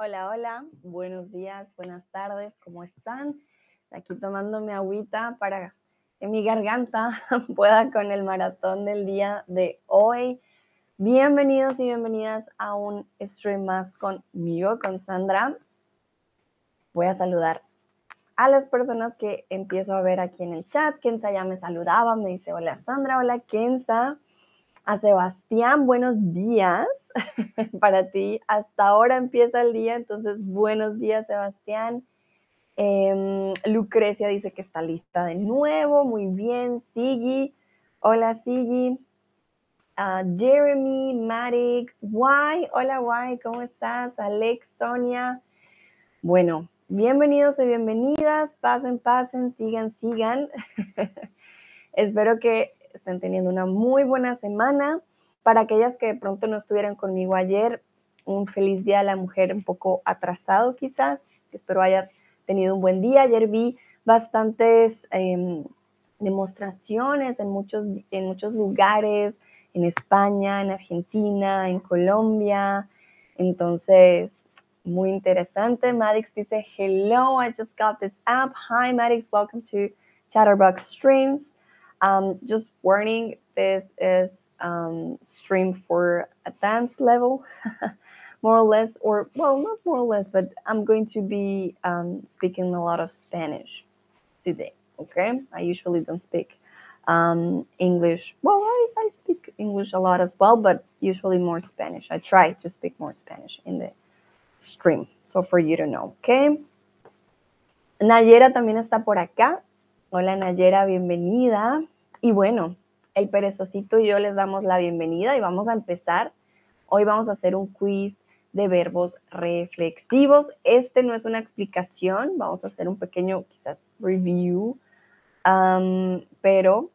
Hola, hola, buenos días, buenas tardes, ¿cómo están? Aquí tomando mi agüita para que mi garganta pueda con el maratón del día de hoy. Bienvenidos y bienvenidas a un stream más conmigo, con Sandra. Voy a saludar a las personas que empiezo a ver aquí en el chat. Kenza ya me saludaba, me dice hola Sandra, hola Kenza. A Sebastián, buenos días. para ti. Hasta ahora empieza el día, entonces buenos días Sebastián. Em, Lucrecia dice que está lista de nuevo, muy bien. Sigi, hola Sigi. Ah, Jeremy, Marix, Why, hola Why, ¿cómo estás? Alex, Sonia. Bueno, bienvenidos y bienvenidas, pasen, pasen, sigan, sigan. Espero que estén teniendo una muy buena semana. Para aquellas que de pronto no estuvieran conmigo ayer, un feliz día a la mujer un poco atrasado quizás. Espero haya tenido un buen día. Ayer vi bastantes em, demostraciones en muchos, en muchos lugares, en España, en Argentina, en Colombia. Entonces, muy interesante. Madix dice, hello, I just got this app. Hi, Madix, welcome to Chatterbox Streams. Um, just warning, this is um, stream for advanced level, more or less, or well, not more or less, but I'm going to be um, speaking a lot of Spanish today. Okay, I usually don't speak um, English. Well, I, I speak English a lot as well, but usually more Spanish. I try to speak more Spanish in the stream. So for you to know, okay? Nayera también está por acá. Hola Nayera, bienvenida. Y bueno, el perezosito y yo les damos la bienvenida y vamos a empezar. Hoy vamos a hacer un quiz de verbos reflexivos. Este no es una explicación, vamos a hacer un pequeño quizás review, pero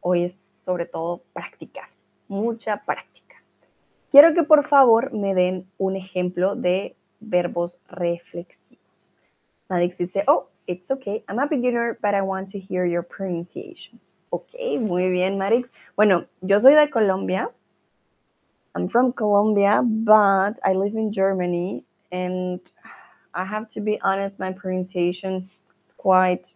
hoy es sobre todo práctica, mucha práctica. Quiero que por favor me den un ejemplo de verbos reflexivos. Nadix dice, oh, it's okay, I'm a beginner, but I want to hear your pronunciation. Ok, muy bien, Marix. Bueno, yo soy de Colombia. I'm from Colombia, but I live in Germany. And I have to be honest, my pronunciation is quite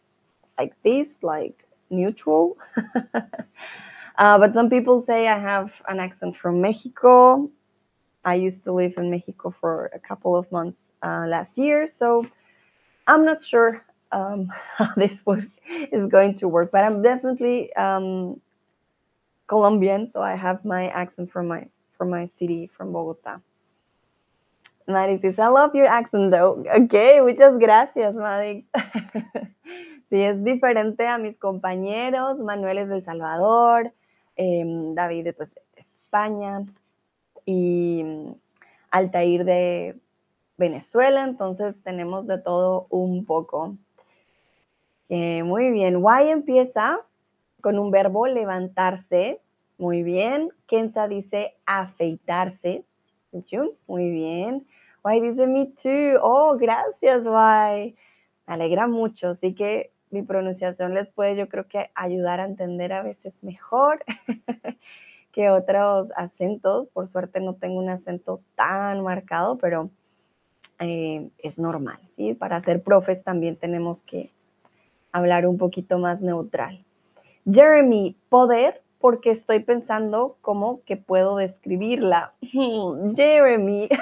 like this, like neutral. uh, but some people say I have an accent from Mexico. I used to live in Mexico for a couple of months uh, last year, so I'm not sure um, how this is going to work. But I'm definitely um, Colombian, so I have my accent from my from my city, from Bogotá. Marix I love your accent though. Ok, muchas gracias, Marix. sí, es diferente a mis compañeros. Manuel es del Salvador, eh, David pues, de España y Altair de Venezuela. Entonces tenemos de todo un poco. Eh, muy bien. Why empieza con un verbo levantarse. Muy bien. Kenza dice afeitarse. Muy bien. Why dice me too. Oh, gracias, Why. Me alegra mucho. Así que mi pronunciación les puede, yo creo que ayudar a entender a veces mejor que otros acentos. Por suerte no tengo un acento tan marcado, pero eh, es normal, ¿sí? Para ser profes también tenemos que hablar un poquito más neutral. Jeremy, poder, porque estoy pensando cómo que puedo describirla. Jeremy.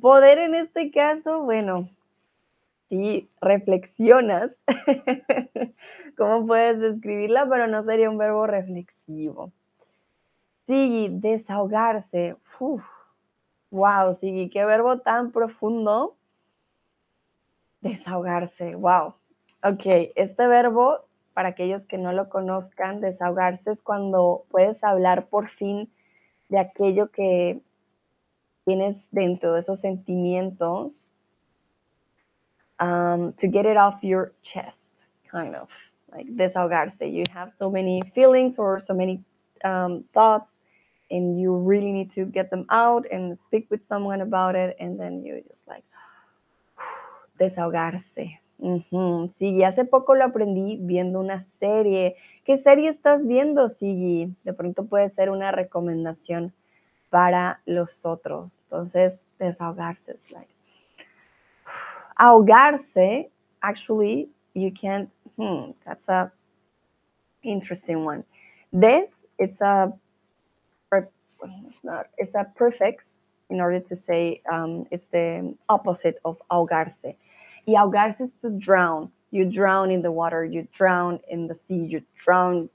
poder en este caso, bueno, si reflexionas, ¿cómo puedes describirla? Pero no sería un verbo reflexivo. Sí, desahogarse. Wow, sí, qué verbo tan profundo Desahogarse, wow. Ok, este verbo, para aquellos que no lo conozcan, desahogarse es cuando puedes hablar por fin de aquello que tienes dentro de esos sentimientos. Um, to get it off your chest, kind of like desahogarse. You have so many feelings or so many um, thoughts, and you really need to get them out and speak with someone about it, and then you just like desahogarse. Sí, hace poco lo aprendí viendo una serie. ¿Qué serie estás viendo, Sigui? De pronto puede ser una recomendación para los otros. Entonces, desahogarse. Ahogarse, actually, you can't, hmm, that's a interesting one. This, it's a, it's a prefix in order to say um, it's the opposite of ahogarse. Y ahogarse is to drown. You drown in the water, you drown in the sea, you drown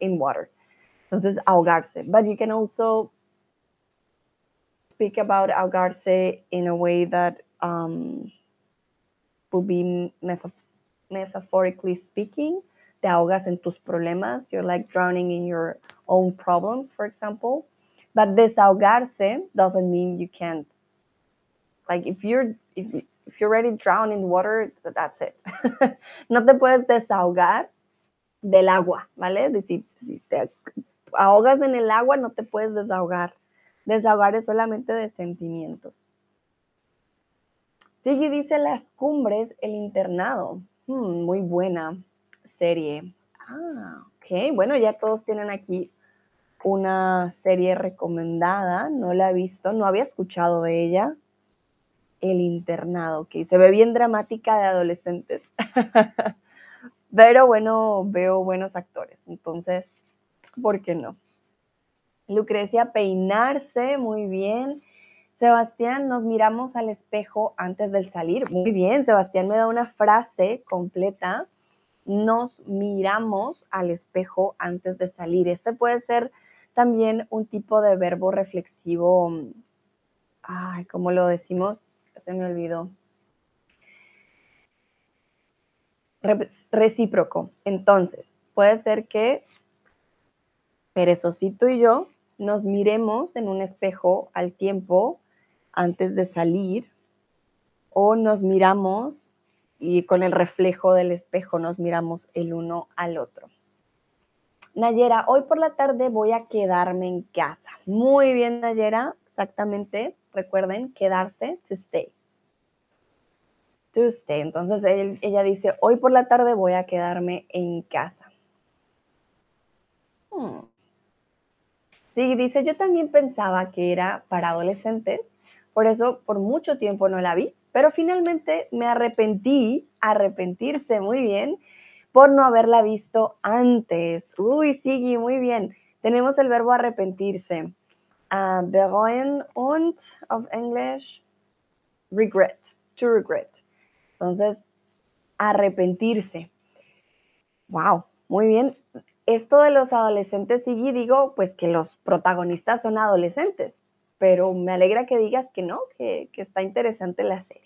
in water. Entonces, ahogarse. But you can also speak about ahogarse in a way that um, would be metaphorically speaking. Te ahogas en tus problemas. You're like drowning in your own problems, for example. But desahogarse doesn't mean you can't. Like if you're if if you're already drowned in water, that's it. no te puedes desahogar del agua, ¿vale? Si, te ahogas en el agua, no te puedes desahogar. Desahogar es solamente de sentimientos. Sigue dice Las Cumbres, el internado. Hmm, muy buena serie. Ah, ok. Bueno, ya todos tienen aquí una serie recomendada. No la he visto, no había escuchado de ella. El internado, que se ve bien dramática de adolescentes. Pero bueno, veo buenos actores, entonces, ¿por qué no? Lucrecia, peinarse, muy bien. Sebastián, nos miramos al espejo antes del salir. Muy bien, Sebastián me da una frase completa. Nos miramos al espejo antes de salir. Este puede ser también un tipo de verbo reflexivo. Ay, ¿cómo lo decimos? Se me olvidó. recíproco. Entonces, puede ser que Perezosito y yo nos miremos en un espejo al tiempo antes de salir o nos miramos y con el reflejo del espejo nos miramos el uno al otro. Nayera, hoy por la tarde voy a quedarme en casa. Muy bien, Nayera, exactamente. Recuerden, quedarse, to stay. To stay. Entonces ella dice, hoy por la tarde voy a quedarme en casa. Hmm. Sí, dice, yo también pensaba que era para adolescentes, por eso por mucho tiempo no la vi, pero finalmente me arrepentí, arrepentirse muy bien, por no haberla visto antes. Uy, Sigi, muy bien. Tenemos el verbo arrepentirse. Uh, und of English, regret, to regret. Entonces, arrepentirse. Wow, muy bien. Esto de los adolescentes, sí, digo, pues que los protagonistas son adolescentes, pero me alegra que digas que no, que, que está interesante la serie.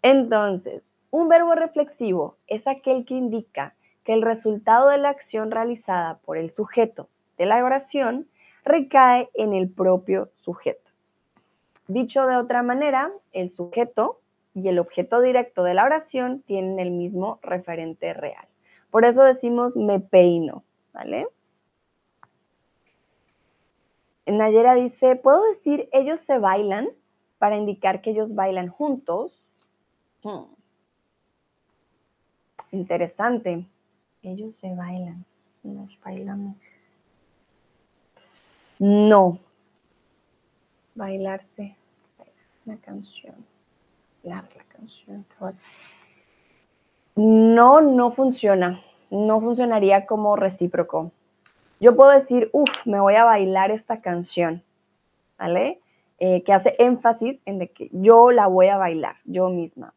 Entonces, un verbo reflexivo es aquel que indica que el resultado de la acción realizada por el sujeto de la oración recae en el propio sujeto. Dicho de otra manera, el sujeto y el objeto directo de la oración tienen el mismo referente real. Por eso decimos me peino, ¿vale? Nayera dice, ¿puedo decir ellos se bailan para indicar que ellos bailan juntos? Hmm. Interesante. Ellos se bailan, nos bailamos. No. Bailarse. Una canción. La, la canción. No, no funciona. No funcionaría como recíproco. Yo puedo decir, uff, me voy a bailar esta canción. ¿Vale? Eh, que hace énfasis en de que yo la voy a bailar, yo misma.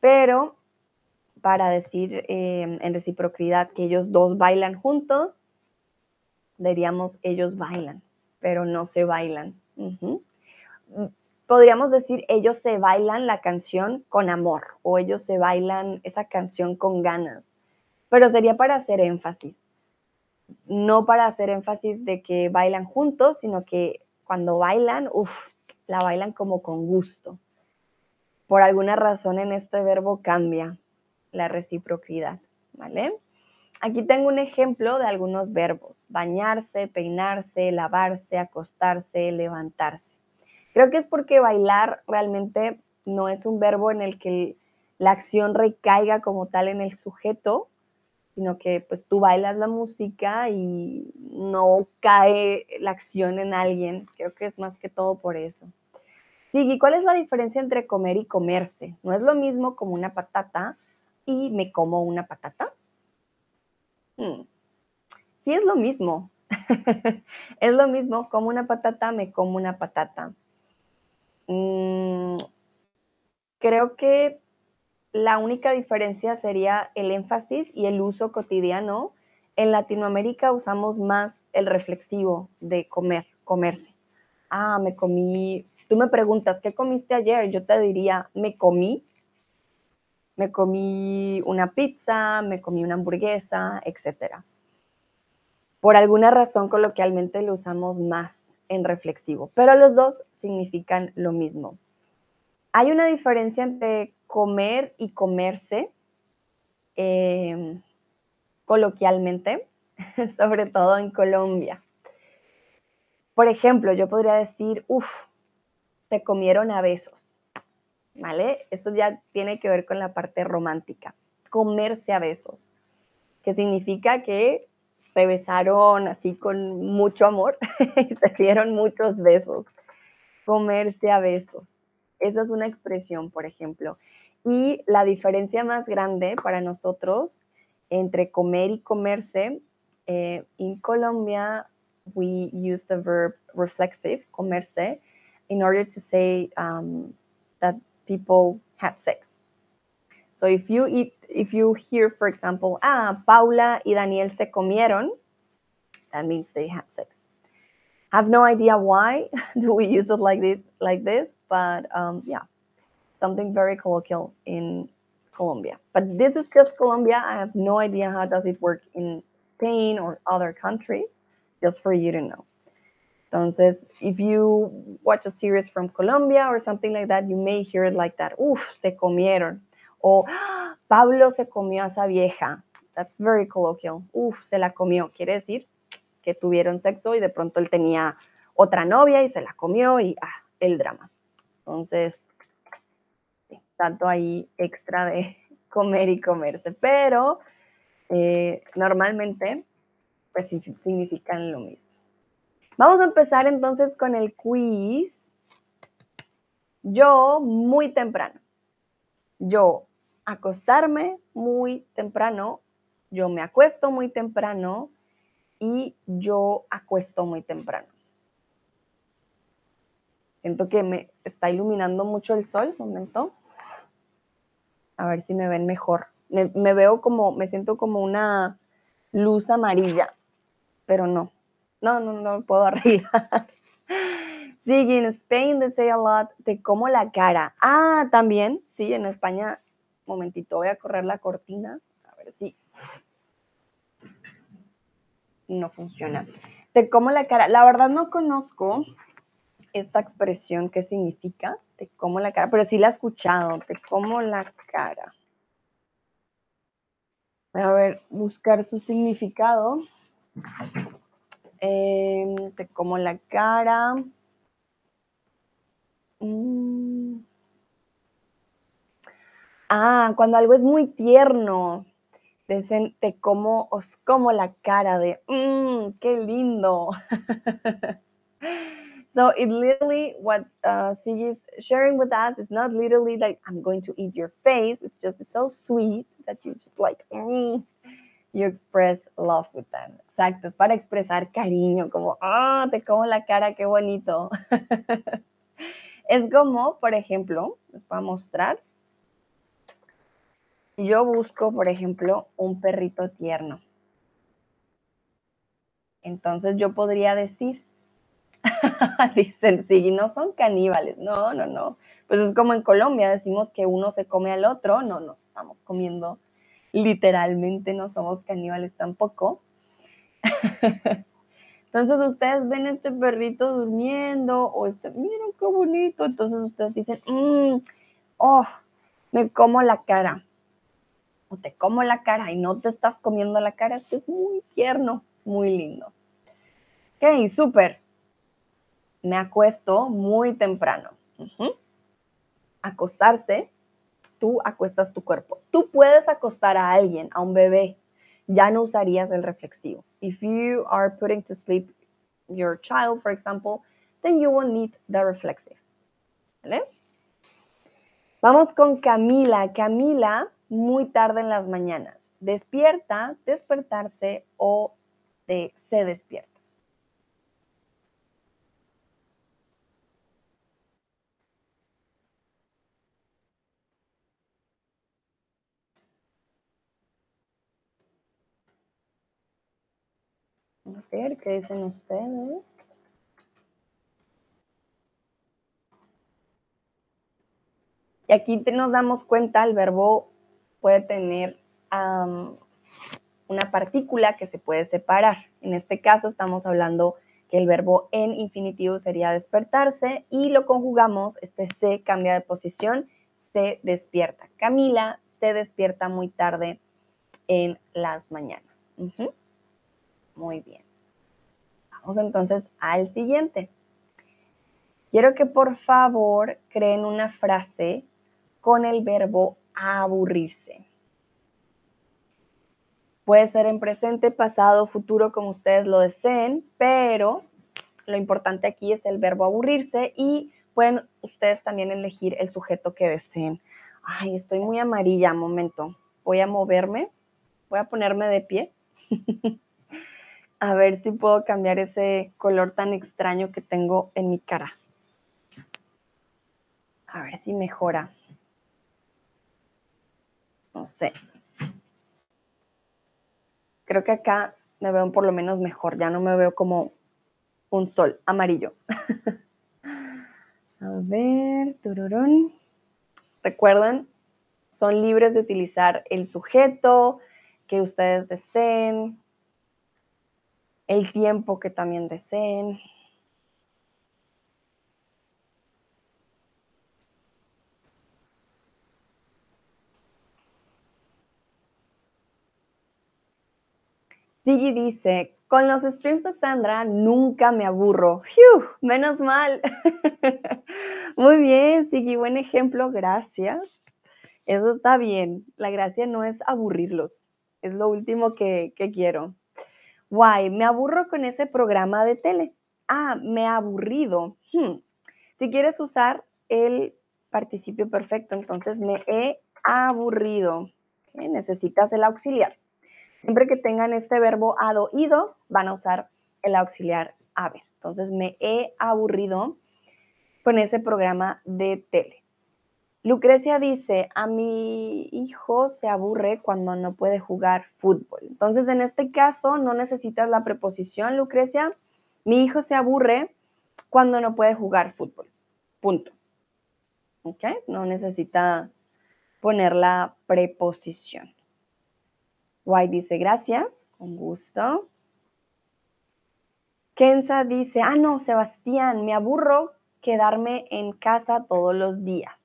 Pero para decir eh, en reciprocidad que ellos dos bailan juntos, diríamos ellos bailan pero no se bailan. Podríamos decir, ellos se bailan la canción con amor o ellos se bailan esa canción con ganas, pero sería para hacer énfasis. No para hacer énfasis de que bailan juntos, sino que cuando bailan, uff, la bailan como con gusto. Por alguna razón en este verbo cambia la reciprocidad, ¿vale? Aquí tengo un ejemplo de algunos verbos. Bañarse, peinarse, lavarse, acostarse, levantarse. Creo que es porque bailar realmente no es un verbo en el que la acción recaiga como tal en el sujeto, sino que pues tú bailas la música y no cae la acción en alguien. Creo que es más que todo por eso. Sí, ¿cuál es la diferencia entre comer y comerse? No es lo mismo como una patata y me como una patata. Hmm. Sí, es lo mismo. es lo mismo, como una patata, me como una patata. Mm, creo que la única diferencia sería el énfasis y el uso cotidiano. En Latinoamérica usamos más el reflexivo de comer, comerse. Ah, me comí. Tú me preguntas, ¿qué comiste ayer? Yo te diría, me comí. Me comí una pizza, me comí una hamburguesa, etc. Por alguna razón, coloquialmente lo usamos más en reflexivo, pero los dos significan lo mismo. Hay una diferencia entre comer y comerse, em, coloquialmente, sobre todo en Colombia. Por ejemplo, yo podría decir, uff, se comieron a besos, ¿vale? Esto ya tiene que ver con la parte romántica, comerse a besos, que significa que se besaron así con mucho amor y se dieron muchos besos, comerse a besos. Esa es una expresión, por ejemplo. Y la diferencia más grande para nosotros entre comer y comerse, eh, en Colombia, we use the verb reflexive, comerse, in order to say um, that people had sex. So if you eat, if you hear, for example, ah, Paula y Daniel se comieron, that means they had sex. I have no idea why do we use it like this, like this, but um, yeah, something very colloquial in Colombia. But this is just Colombia. I have no idea how does it work in Spain or other countries, just for you to know. Entonces, if you watch a series from Colombia or something like that, you may hear it like that. Uf, se comieron. O Pablo se comió a esa vieja. That's very colloquial. Uf, se la comió. Quiere decir que tuvieron sexo y de pronto él tenía otra novia y se la comió y ah, el drama. Entonces, tanto ahí extra de comer y comerse, pero eh, normalmente pues significan lo mismo. Vamos a empezar entonces con el quiz. Yo muy temprano. Yo acostarme muy temprano. Yo me acuesto muy temprano y yo acuesto muy temprano. Siento que me está iluminando mucho el sol, momento. A ver si me ven mejor. Me, veo como, me siento como una luz amarilla, pero no. No, no, no puedo arreglar. Sí, en Spain they say a lot, te como la cara. Ah, también, sí, en España, momentito, voy a correr la cortina, a ver si no funciona. Te como la cara. La verdad no conozco esta expresión qué significa, te como la cara, pero sí la he escuchado, te como la cara. A ver, buscar su significado. Em, te como la cara. Mm. Ah, cuando algo es muy tierno. Dicen, te como, os como la cara de, mmm, qué lindo. So it literally what uh, is sharing with us is not literally like I'm going to eat your face. It's just so sweet that you just like mm, you express love with them. Exacto, es para expresar cariño, como ah, te como la cara, qué bonito. es como, por ejemplo, les voy a mostrar. Yo busco, por ejemplo, un perrito tierno. Entonces yo podría decir, Dicen, sí, no son caníbales. No, no, no. Pues es como en Colombia, decimos que uno se come al otro. No, nos estamos comiendo literalmente, no somos caníbales tampoco. Entonces ustedes ven este perrito durmiendo o este, miren qué bonito. Entonces ustedes dicen, mmm, oh, me como la cara. O te como la cara y no te estás comiendo la cara. Esto es muy tierno, muy lindo. Ok, súper me acuesto muy temprano. Acostarse, tú acuestas tu cuerpo. Tú puedes acostar a alguien, a un bebé, ya no usarías el reflexivo. If you are putting to sleep your child, for example, then you will need the reflexive. Vamos con Camila. Camila, muy tarde en las mañanas. Despierta, despertarse o de, se despierta. ¿Qué dicen ustedes? Y aquí nos damos cuenta, el verbo puede tener una partícula que se puede separar. En este caso estamos hablando que el verbo en infinitivo sería despertarse y lo conjugamos, este se cambia de posición, se despierta. Camila se despierta muy tarde en las mañanas. Muy bien. Vamos entonces al siguiente. Quiero que por favor creen una frase con el verbo aburrirse. Puede ser en presente, pasado, futuro, como ustedes lo deseen, pero lo importante aquí es el verbo aburrirse y pueden ustedes también elegir el sujeto que deseen. Ay, estoy muy amarilla, momento. Voy a moverme, voy a ponerme de pie. a ver si puedo cambiar ese color tan extraño que tengo en mi cara. A ver si mejora no sé. Creo que acá me veo por lo menos mejor, ya no me veo como un sol amarillo. A ver, tururón. Recuerden, son libres de utilizar el sujeto que ustedes deseen, el tiempo que también deseen. Siggy dice, con los streams de Sandra nunca me aburro. ¡Fiu! Menos mal. Muy bien, Siggy, buen ejemplo, gracias. Eso está bien. La gracia no es aburrirlos. Es lo último que, quiero. Guay, me aburro con ese programa de tele. Ah, me ha aburrido. Hmm. Si quieres usar el participio perfecto, entonces me he aburrido. Necesitas el auxiliar. Siempre que tengan este verbo ado, ido, van a usar el auxiliar haber. Entonces, me he aburrido con ese programa de tele. Lucrecia dice, a mi hijo se aburre cuando no puede jugar fútbol. Entonces, en este caso, no necesitas la preposición, Lucrecia. Mi hijo se aburre cuando no puede jugar fútbol. Punto. ¿Ok? No necesitas poner la preposición. White dice, gracias, con gusto. Kenza dice, ah, no, Sebastián, me aburro quedarme en casa todos los días.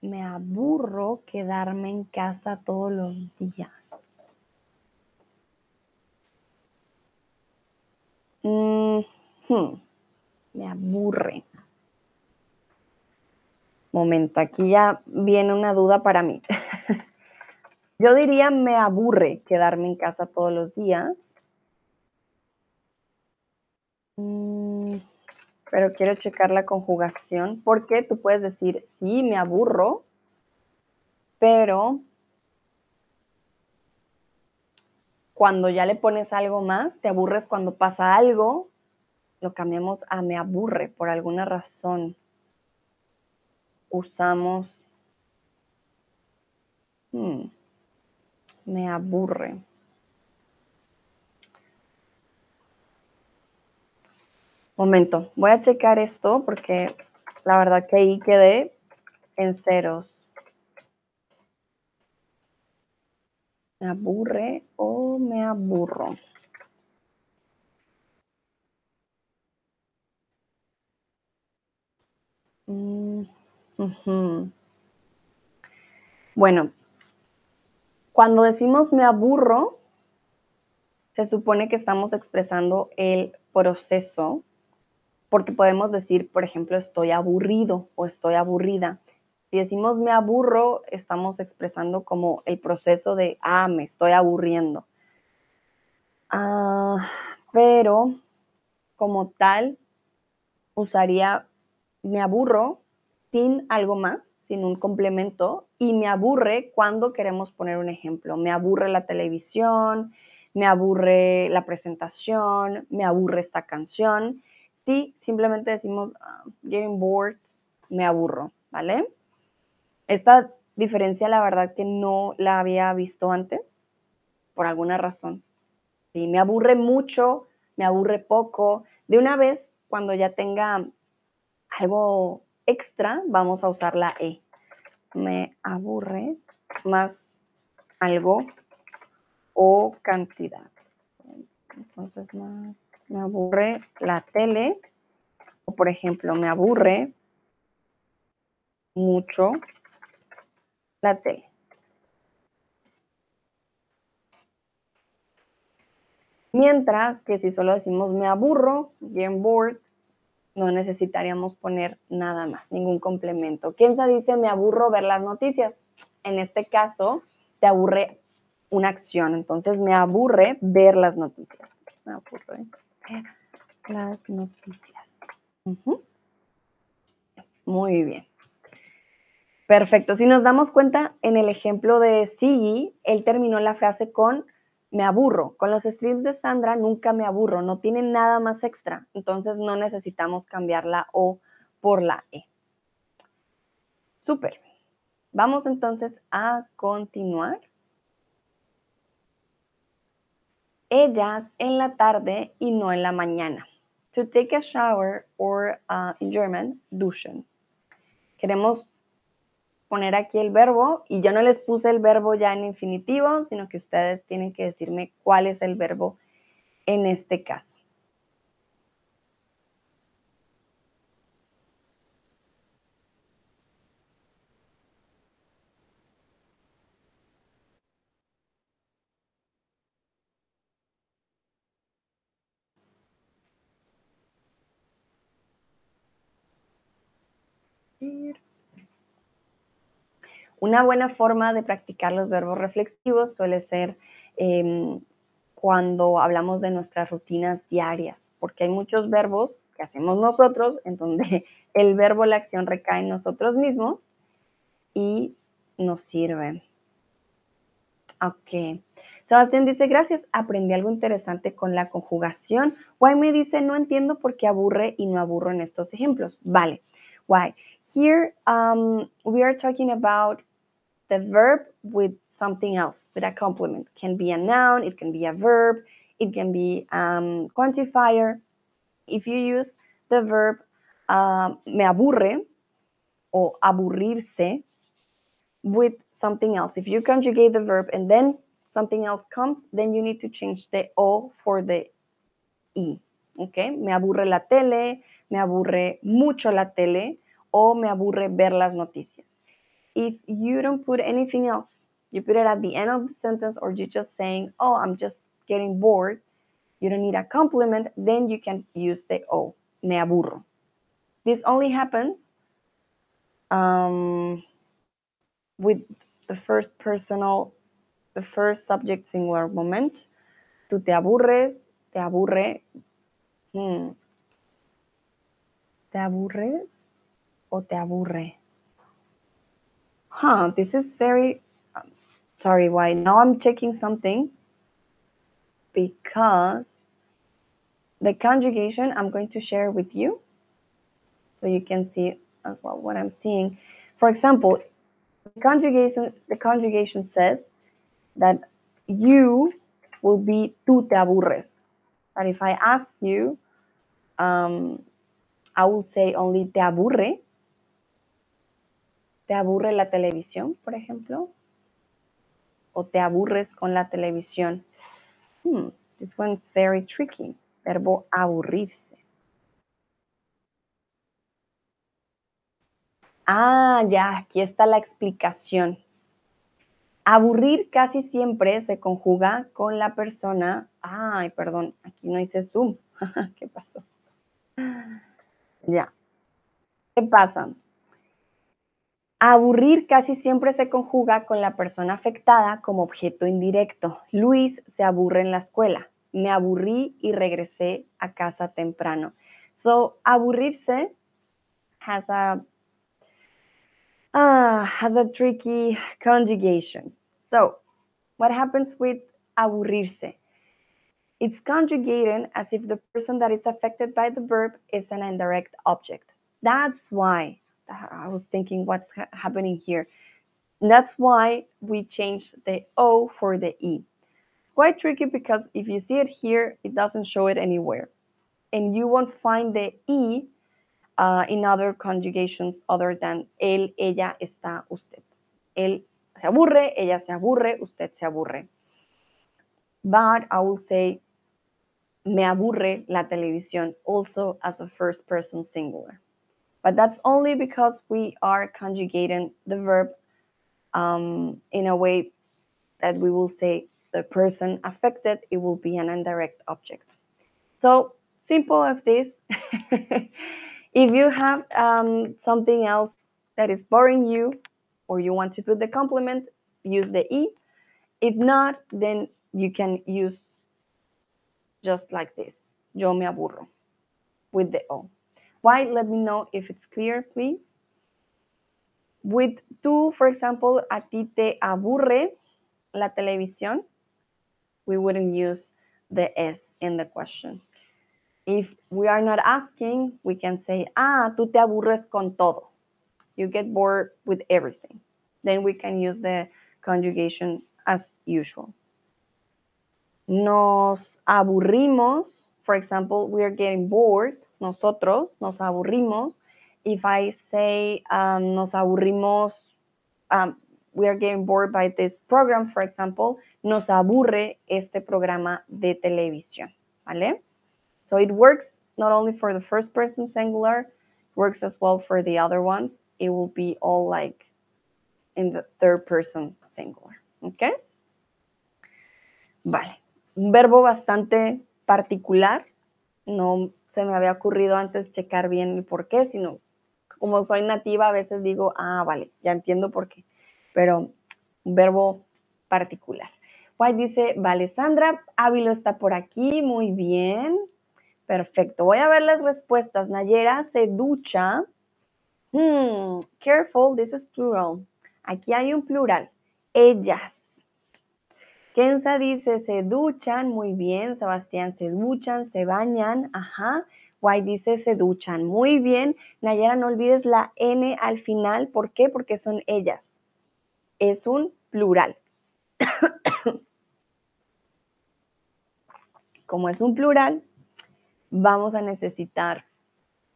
Me aburro quedarme en casa todos los días. Me aburre. Momento, aquí ya viene una duda para mí. Yo diría me aburre quedarme en casa todos los días. Mm, pero quiero checar la conjugación porque tú puedes decir, sí, me aburro, pero cuando ya le pones algo más, te aburres cuando pasa algo, lo cambiamos a me aburre por alguna razón usamos, hmm, me aburre. Momento, voy a checar esto porque la verdad que ahí quedé en ceros. ¿Me aburre o me aburro? Mm. Bueno, cuando decimos me aburro, se supone que estamos expresando el proceso, porque podemos decir, por ejemplo, estoy aburrido o estoy aburrida. Si decimos me aburro, estamos expresando como el proceso de, ah, me estoy aburriendo. Ah, pero como tal, usaría me aburro sin algo más, sin un complemento, y me aburre cuando queremos poner un ejemplo. Me aburre la televisión, me aburre la presentación, me aburre esta canción. Si simplemente decimos ah, getting bored, me aburro, ¿vale? Esta diferencia, la verdad que no la había visto antes, por alguna razón. Si me aburre mucho, me aburre poco. De una vez, cuando ya tenga algo extra, vamos a usar la E. Me aburre más algo o cantidad. Entonces, más me aburre la tele. O, por ejemplo, me aburre mucho la tele. Mientras que si solo decimos me aburro, bien bored, no necesitaríamos poner nada más, ningún complemento. ¿Quién se dice me aburro ver las noticias? En este caso, te aburre una acción, entonces me aburre ver las noticias. Me aburre las noticias. Muy bien. Perfecto. Si nos damos cuenta, en el ejemplo de Sigi, él terminó la frase con me aburro. Con los streams de Sandra nunca me aburro, no tiene nada más extra, entonces no necesitamos cambiar la O por la E. Súper. Vamos entonces a continuar. Ellas en la tarde y no en la mañana. To take a shower or uh, in German, duschen. Queremos poner aquí el verbo y yo no les puse el verbo ya en infinitivo, sino que ustedes tienen que decirme cuál es el verbo en este caso. Una buena forma de practicar los verbos reflexivos suele ser em, cuando hablamos de nuestras rutinas diarias, porque hay muchos verbos que hacemos nosotros, en donde el verbo, la acción recae en nosotros mismos y nos sirven. Ok. Sebastián dice, gracias, aprendí algo interesante con la conjugación. Why me dice, no entiendo por qué aburre y no aburro en estos ejemplos. Vale. Why? Here um, we are talking about the verb with something else, with a complement. It can be a noun, it can be a verb, it can be um, quantifier. If you use the verb uh, me aburre or aburrirse with something else, if you conjugate the verb and then something else comes, then you need to change the O for the I. Okay? Me aburre la tele, me aburre mucho la tele o me aburre ver las noticias if you don't put anything else, you put it at the end of the sentence or you're just saying, oh, I'm just getting bored, you don't need a complement, then you can use the O, me aburro. This only happens um, with the first personal, the first subject singular moment. Tú te aburres, te aburre. Hmm. ¿Te aburres o te aburre? Huh, this is very, um, sorry, why? Now I'm checking something because the conjugation I'm going to share with you so you can see as well what I'm seeing. For example, the conjugation, the conjugation says that you will be tú te aburres. But if I ask you, um, I will say only te aburre ¿Te aburre la televisión, por ejemplo? ¿O te aburres con la televisión? Hmm, this one's very tricky. Verbo aburrirse. Ah, ya, aquí está la explicación. Aburrir casi siempre se conjuga con la persona. Ay, perdón, aquí no hice zoom. ¿Qué pasó? Ya. ¿Qué pasa? Aburrir casi siempre se conjuga con la persona afectada como objeto indirecto. Luis se aburre en la escuela. Me aburrí y regresé a casa temprano. So, aburrirse has a uh, has a tricky conjugation. So, what happens with aburrirse? It's conjugated as if the person that is affected by the verb is an indirect object. That's why I was thinking what's ha happening here. And That's why we changed the O for the E. It's quite tricky because if you see it here, it doesn't show it anywhere. And you won't find the E uh, in other conjugations other than él, ella, está, usted. Él se aburre, ella se aburre, usted se aburre. But I will say, me aburre la televisión also as a first person singular. But that's only because we are conjugating the verb um, in a way that we will say the person affected, it will be an indirect object. So simple as this. if you have um, something else that is boring you or you want to put the complement, use the E. If not, then you can use just like this. Yo me aburro with the O. Why? Let me know if it's clear, please. With tú, for example, a ti te aburre la televisión, we wouldn't use the S in the question. If we are not asking, we can say, ah, tú te aburres con todo. You get bored with everything. Then we can use the conjugation as usual. Nos aburrimos. For example, we are getting bored. Nosotros nos aburrimos. If I say um, nos aburrimos, um, we are getting bored by this program, for example, nos aburre este programa de televisión. ¿Vale? So it works not only for the first person singular, works as well for the other ones. It will be all like in the third person singular. ¿Ok? Vale. Un verbo bastante particular. No se me había ocurrido antes checar bien el por qué, sino como soy nativa, a veces digo, ah, vale, ya entiendo por qué. Pero un verbo particular. White dice, vale, Sandra, Ávilo está por aquí, muy bien. Perfecto. Voy a ver las respuestas. Nayera se ducha. Hmm, careful, this is plural. Aquí hay un plural. Ellas. Kenza dice, se duchan. Muy bien. Sebastián, se duchan, se bañan. Ajá. Guay dice, se duchan. Muy bien. Nayera, no olvides la N al final. ¿Por qué? Porque son ellas. Es un plural. Como es un plural, vamos a necesitar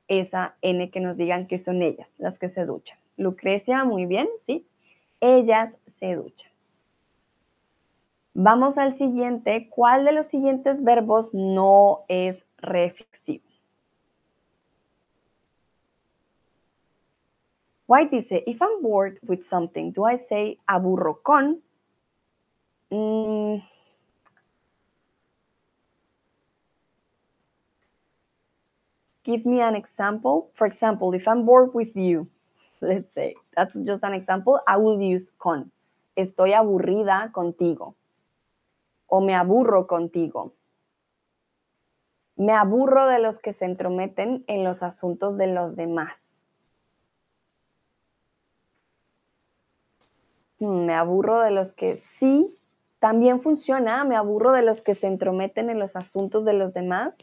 esa N que nos digan que son ellas, las que se duchan. Lucrecia, muy bien, ¿sí? Ellas se duchan. Vamos al siguiente. ¿Cuál de los siguientes verbos no es reflexivo? White dice, if I'm bored with something, do I say aburro con? Mm, give me an example. For example, if I'm bored with you, let's say, that's just an example, I will use con. Estoy aburrida contigo. O me aburro contigo. Me aburro de los que se entrometen en los asuntos de los demás. Hmm, me aburro de los que sí, también funciona. Me aburro de los que se entrometen en los asuntos de los demás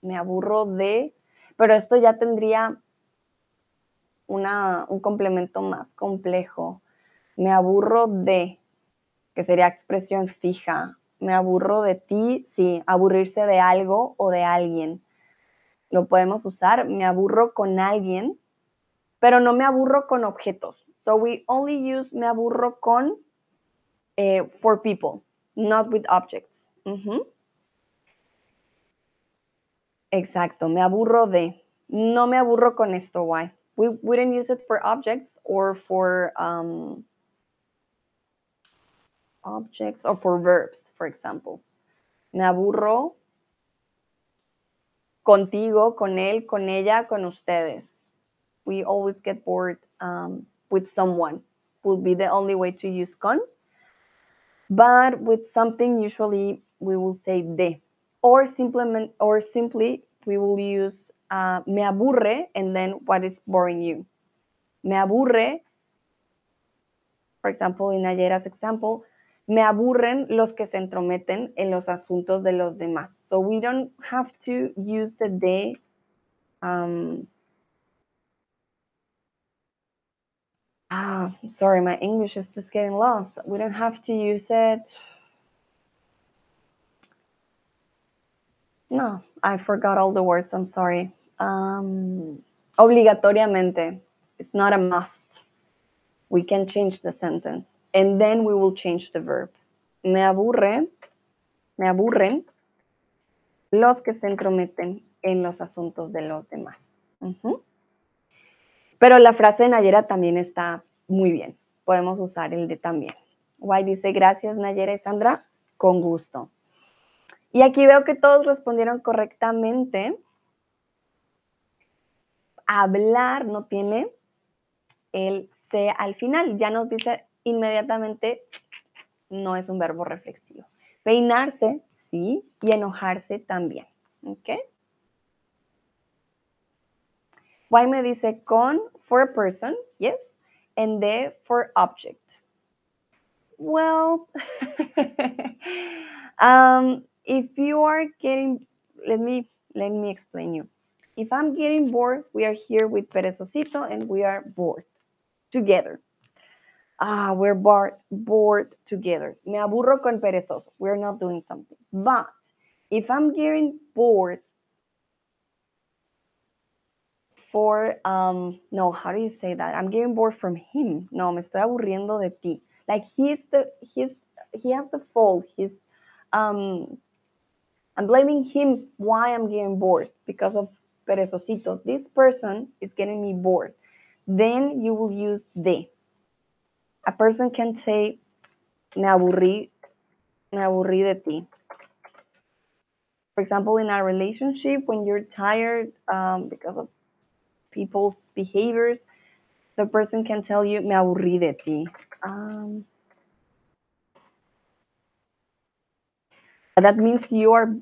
me aburro de, pero esto ya tendría una, un complemento más complejo. Me aburro de, que sería expresión fija. Me aburro de ti, sí, aburrirse de algo o de alguien. Lo podemos usar. Me aburro con alguien, pero no me aburro con objetos. So we only use me aburro con eh, for people, not with objects. Exacto, me aburro de. No me aburro con esto, why? We wouldn't use it for objects or for um, objects or for verbs, for example. Me aburro contigo, con él, con ella, con ustedes. We always get bored um, with someone Would be the only way to use con. But with something, usually we will say de. Or simplement, or simply we will use uh, me aburre and then what is boring you. Me aburre, for example, in Ayera's example, me aburren los que se entrometen en los asuntos de los demás. So we don't have to use the de um, Ah, sorry, my English is just getting lost. We don't have to use it. No, I forgot all the words. I'm sorry. Um, obligatoriamente. It's not a must. We can change the sentence. And then we will change the verb. Me aburre, me aburren los que se entrometen en los asuntos de los demás. Pero la frase de Nayera también está muy bien. Podemos usar el de también. Guay dice, gracias Nayera y Sandra, con gusto. Y aquí veo que todos respondieron correctamente. Hablar no tiene el C al final. Ya nos dice inmediatamente, no es un verbo reflexivo. Peinarse, sí, y enojarse también. ¿Ok? Why me dice con for a person, yes, and de for object. Well, um, if you are getting, let me let me explain you. If I'm getting bored, we are here with Perezosito and we are bored together. Ah, we're bored, bored together. Me aburro con perezoso. We're not doing something. But if I'm getting bored for um no how do you say that? I'm getting bored from him. No me estoy aburriendo de ti. Like he's the he's he has the fault. He's um i'm blaming him why i'm getting bored because of perezosito. This person is getting me bored. Then you will use de a person can say me aburrí me aburrí de ti for example in a relationship when you're tired um, because of people's behaviors, the person can tell you, me aburrí de ti. Um, that means you are,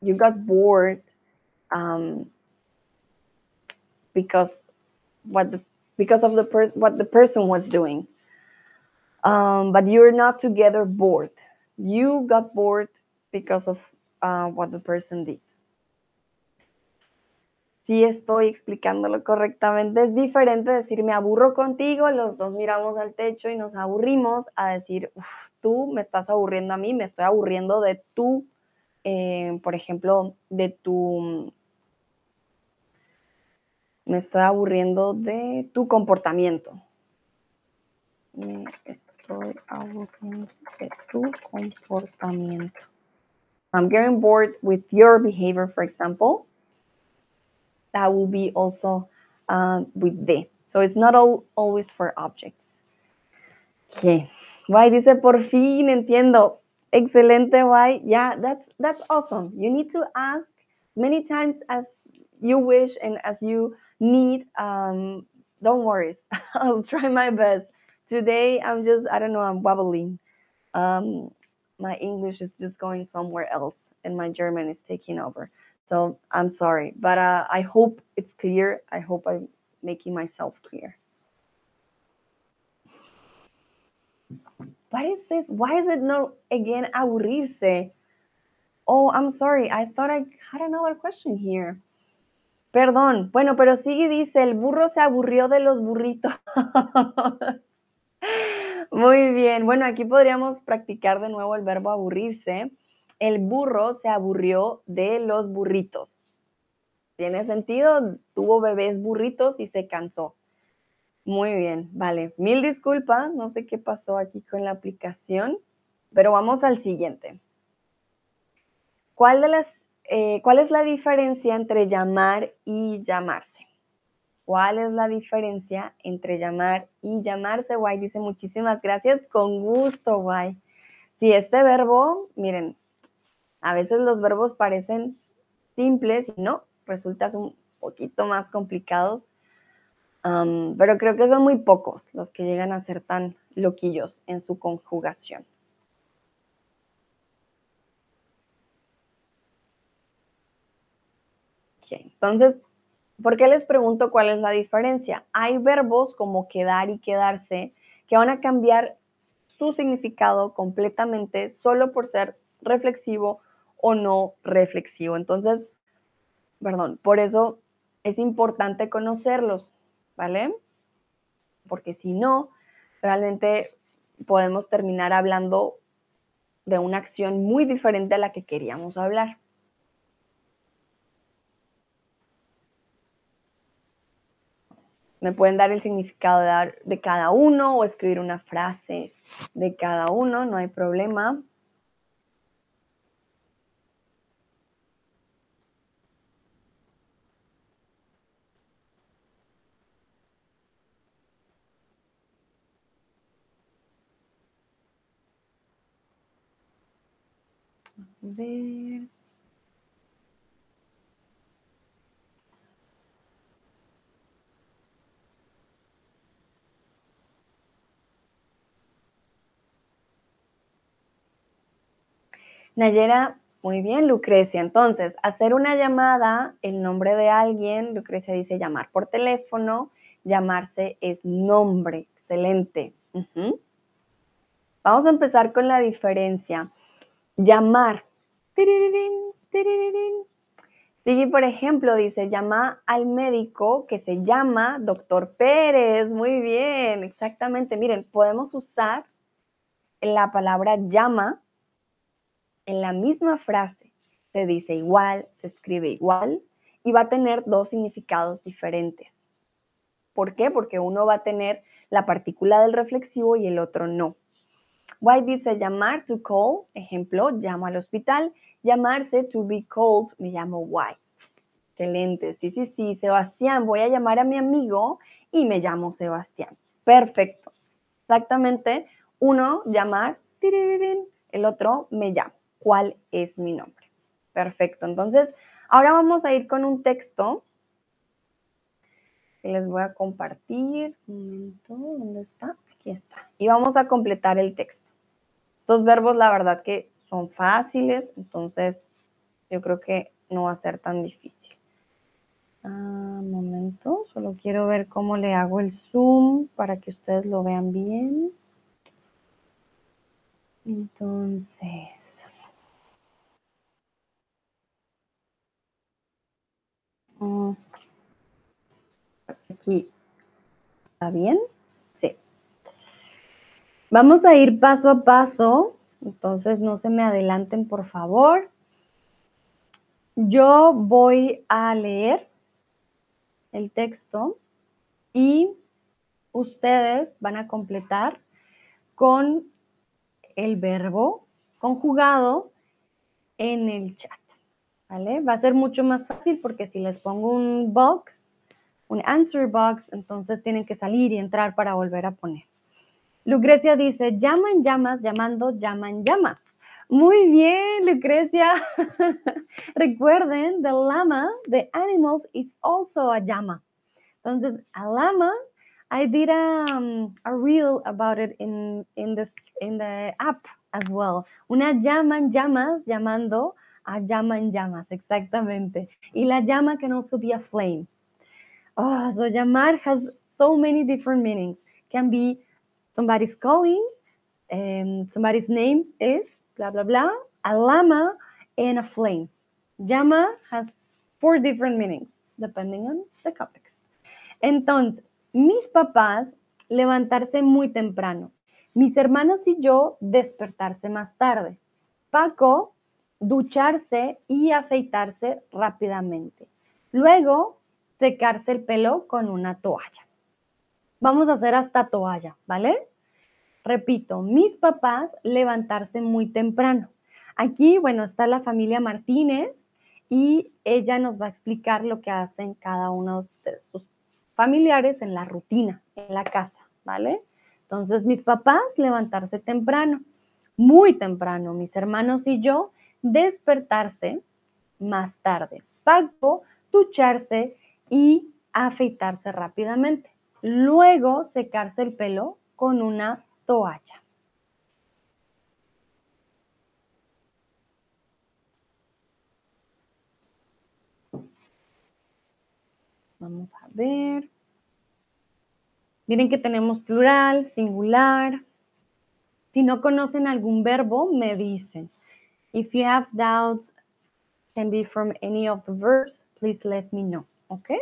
you got bored um, because what the, because of the person, what the person was doing. Um, but you're not together bored. You got bored because of uh, what the person did. si estoy explicándolo correctamente. Es diferente decir me aburro contigo, los dos miramos al techo y nos aburrimos, a decir tú me estás aburriendo a mí, me estoy aburriendo de tú, eh, por ejemplo, de tu... Me estoy aburriendo de tu comportamiento. De tu comportamiento. I'm getting bored with your behavior, for example. that will be also uh, with de. So it's not all, always for objects. Okay. Why dice por fin entiendo. Excelente, why? Yeah, that's that's awesome. You need to ask many times as you wish and as you need. Um, don't worry, I'll try my best. Today I'm just I don't know I'm wobbling. Um, my English is just going somewhere else, and my German is taking over. So I'm sorry, but uh, I hope it's clear. I hope I'm making myself clear. What is this? Why is it not again aburrirse? Oh, I'm sorry. I thought I had another question here. Perdón. Bueno, pero sigue dice, el burro se aburrió de los burritos. Muy bien. Bueno, aquí podríamos practicar de nuevo el verbo aburrirse el burro se aburrió de los burritos. ¿Tiene sentido? Tuvo bebés burritos y se cansó. Muy bien, vale. Mil disculpas, no sé qué pasó aquí con la aplicación, pero vamos al siguiente. ¿Cuál, eh, ¿Cuál es la diferencia entre llamar y llamarse? ¿Cuál es la diferencia entre llamar y llamarse? Guay dice muchísimas gracias, con gusto, guay. Si este verbo, miren, a veces los verbos parecen simples y no, resultan un poquito más complicados. pero creo que son muy pocos los que llegan a ser tan loquillos en su conjugación. entonces, ¿por qué les pregunto cuál es la diferencia? Hay verbos como quedar y quedarse que van a cambiar su significado completamente solo por ser reflexivo o no reflexivo. Entonces, perdón, por eso es importante conocerlos, ¿vale? Porque si no, realmente podemos terminar hablando de una acción muy diferente a la que queríamos hablar. Me pueden dar el significado de, cada uno o escribir una frase de cada uno, no hay problema. ver. Nayera, muy bien, Lucrecia. Entonces, hacer una llamada, el nombre de alguien, Lucrecia dice llamar por teléfono, llamarse es nombre. Excelente. Vamos a empezar con la diferencia. Llamar. Sigue, por ejemplo, dice, llama al médico que se llama doctor Pérez. Muy bien, exactamente. Miren, podemos usar la palabra llama en la misma frase. Se dice igual, se escribe igual y va a tener dos significados diferentes. ¿Por qué? Porque uno va a tener la partícula del reflexivo y el otro no. White dice llamar, to call, ejemplo, llamo al hospital. Llamarse, to be called, me llamo White. Excelente, sí, sí, sí, Sebastián, voy a llamar a mi amigo y me llamo Sebastián. Perfecto. Exactamente, uno, llamar, el otro, me llamo cuál es mi nombre. Perfecto, entonces ahora vamos a ir con un texto que les voy a compartir. Un momento, ¿dónde está? Aquí está. Y vamos a completar el texto. Estos verbos, la verdad que son fáciles, entonces yo creo que no va a ser tan difícil. Un ah, momento, solo quiero ver cómo le hago el zoom para que ustedes lo vean bien. Entonces, Mm. Aquí. ¿Está bien? Sí. Vamos a ir paso a paso, entonces no se me adelanten, por favor. Yo voy a leer el texto y ustedes van a completar con el verbo conjugado en el chat. Va a ser mucho más fácil porque si les pongo un box, un answer box, entonces tienen que salir y entrar para volver a poner. Lucrecia dice, llaman llamas, llamando, llaman llamas. Muy bien, Lucrecia. Recuerden, the llama, the animals is also a llama. Entonces, a llama, I did a, um, a reel about it in, in, in the app as well. Una llaman llamas, llamando a llama en llamas, exactamente. Y la llama can also be a flame. Oh, so llamar has so many different meanings. Can be somebody's calling, um, somebody's name is, blah, blah, blah, a llama and a flame. Llama has four different meanings, depending on the context. Entonces, mis papás levantarse muy temprano. Mis hermanos y yo despertarse más tarde. Paco ducharse y afeitarse rápidamente. Luego, secarse el pelo con una toalla. Vamos a hacer hasta toalla, ¿vale? Repito, mis papás levantarse muy temprano. Aquí, bueno, está la familia Martínez y ella nos va a explicar lo que hacen cada uno de sus familiares en la rutina, en la casa, ¿vale? Entonces, mis papás levantarse temprano, muy temprano. Mis hermanos y yo despertarse más tarde. Paco, ducharse y afeitarse rápidamente. Luego secarse el pelo con una toalla. Vamos a ver. Miren que tenemos plural, singular. Si no conocen algún verbo, me dicen. If you have doubts, can be from any of the verbs, please let me know, okay?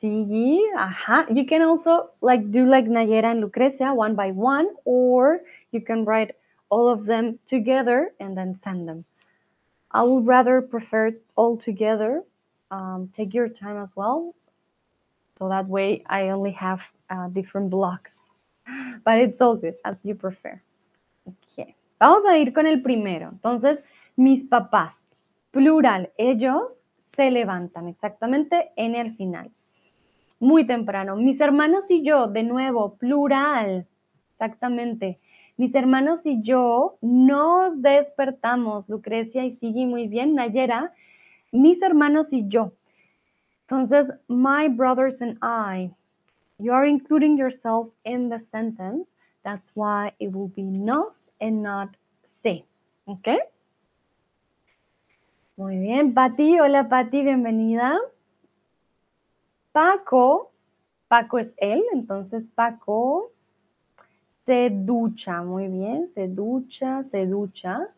Sí, ajá. Uh-huh. You can also like do like Nayera and Lucrecia one by one, or you can write all of them together and then send them. I would rather prefer all together. Um, take your time as well. So that way I only have uh, different blocks. But it's all good, as you prefer. Okay. Vamos a ir con el primero. Entonces, mis papás, plural, ellos se levantan exactamente en el final. Muy temprano. Mis hermanos y yo, de nuevo, plural, exactamente. Mis hermanos y yo nos despertamos. Lucrecia y sigue muy bien. Nayera, mis hermanos y yo. Entonces, my brothers and I. You are including yourself in the sentence. That's why it will be nos and not se. ¿Ok? Muy bien, Patti. Hola, Patti, bienvenida. Paco, Paco es él, entonces Paco se ducha, muy bien, se ducha, se ducha.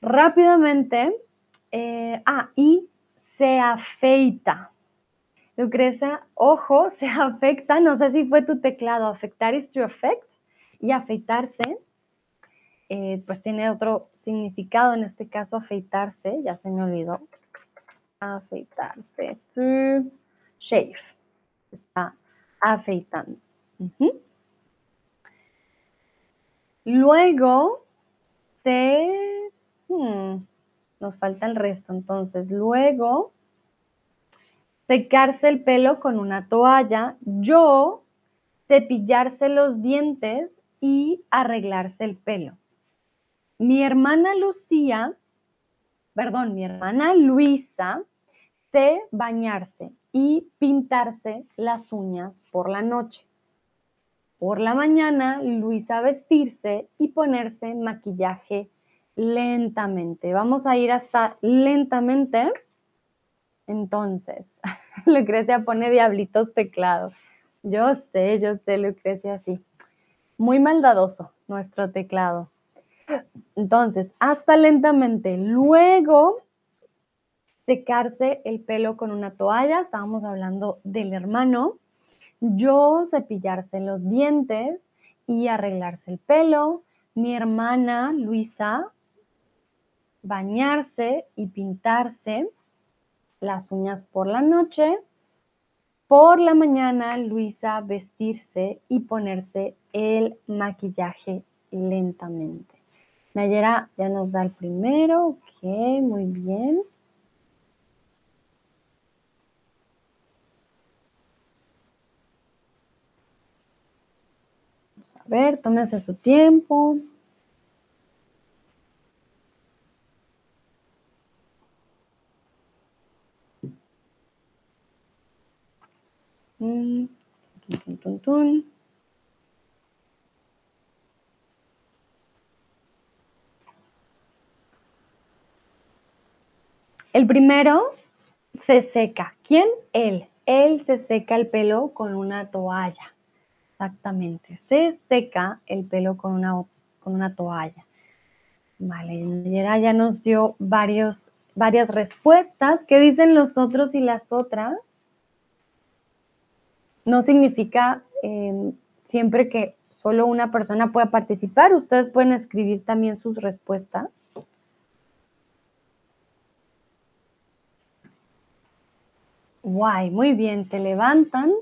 Rápidamente, eh, ah, y se afeita. Lucrecia, ojo, se afecta, no sé si fue tu teclado, afectar is to affect, y afeitarse, eh, pues tiene otro significado, en este caso afeitarse, ya se me olvidó, afeitarse, to shave, está afeitando. Luego se... Hmm, nos falta el resto, entonces luego secarse el pelo con una toalla, yo cepillarse los dientes y arreglarse el pelo. Mi hermana Lucía, perdón, mi hermana Luisa, se bañarse y pintarse las uñas por la noche. Por la mañana, Luisa vestirse y ponerse maquillaje lentamente. Vamos a ir hasta lentamente. Entonces, Lucrecia pone diablitos teclados. Yo sé, yo sé, Lucrecia, sí. Muy maldadoso nuestro teclado. Entonces, hasta lentamente. Luego, secarse el pelo con una toalla. Estábamos hablando del hermano yo cepillarse los dientes y arreglarse el pelo, mi hermana Luisa bañarse y pintarse las uñas por la noche, por la mañana Luisa vestirse y ponerse el maquillaje lentamente. Nayera ya nos da el primero, ok, muy bien. A ver, tómese su tiempo. El primero se seca. ¿Quién? Él. Él se seca el pelo con una toalla. Exactamente. Se seca el pelo con una, con una toalla. Vale, ya nos dio varios, varias respuestas. ¿Qué dicen los otros y las otras? No significa em, siempre que solo una persona pueda participar. Ustedes pueden escribir también sus respuestas. Guay, muy bien. Se levantan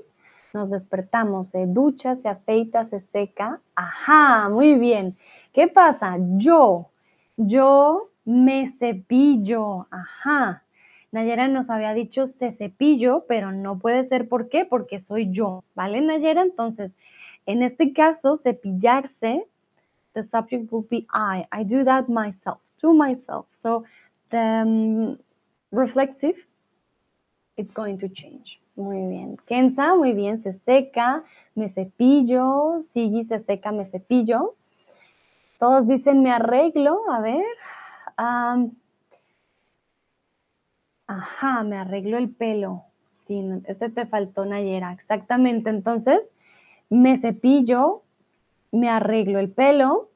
nos despertamos, se ducha, se afeita, se seca. Ajá, muy bien. ¿Qué pasa? Yo, yo me cepillo. Ajá. Nayera nos había dicho se cepillo, pero no puede ser. ¿Por qué? Porque soy yo. ¿Vale, Nayera? Entonces, En este caso, cepillarse, the subject will be I. I do that myself, to myself. So the um, reflexive, it's going to change. Muy bien. Kenza, muy bien, se seca, me cepillo. Sigi, se seca, me cepillo. Todos dicen me arreglo. A ver. Ajá, me arreglo el pelo. Sí, este te faltó, Nayera. Exactamente. Entonces, me cepillo, me arreglo el pelo.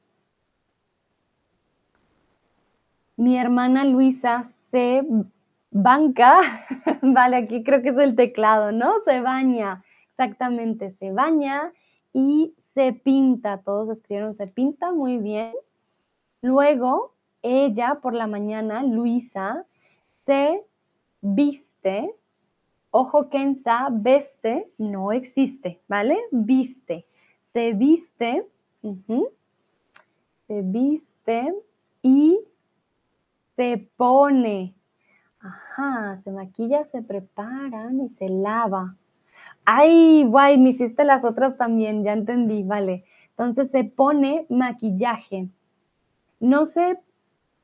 Mi hermana Luisa se banca, vale, aquí creo que es el teclado, ¿no? Se baña, exactamente, se baña y se pinta. Todos escribieron se pinta, muy bien. Luego, ella por la mañana, Luisa, se viste Ojo, Kenza, veste no existe, ¿vale? Viste. Se viste, se viste y se pone. Ajá, se maquilla, se prepara y se lava. Ay, guay, me hiciste las otras también, ya entendí, vale. Entonces se pone maquillaje. No se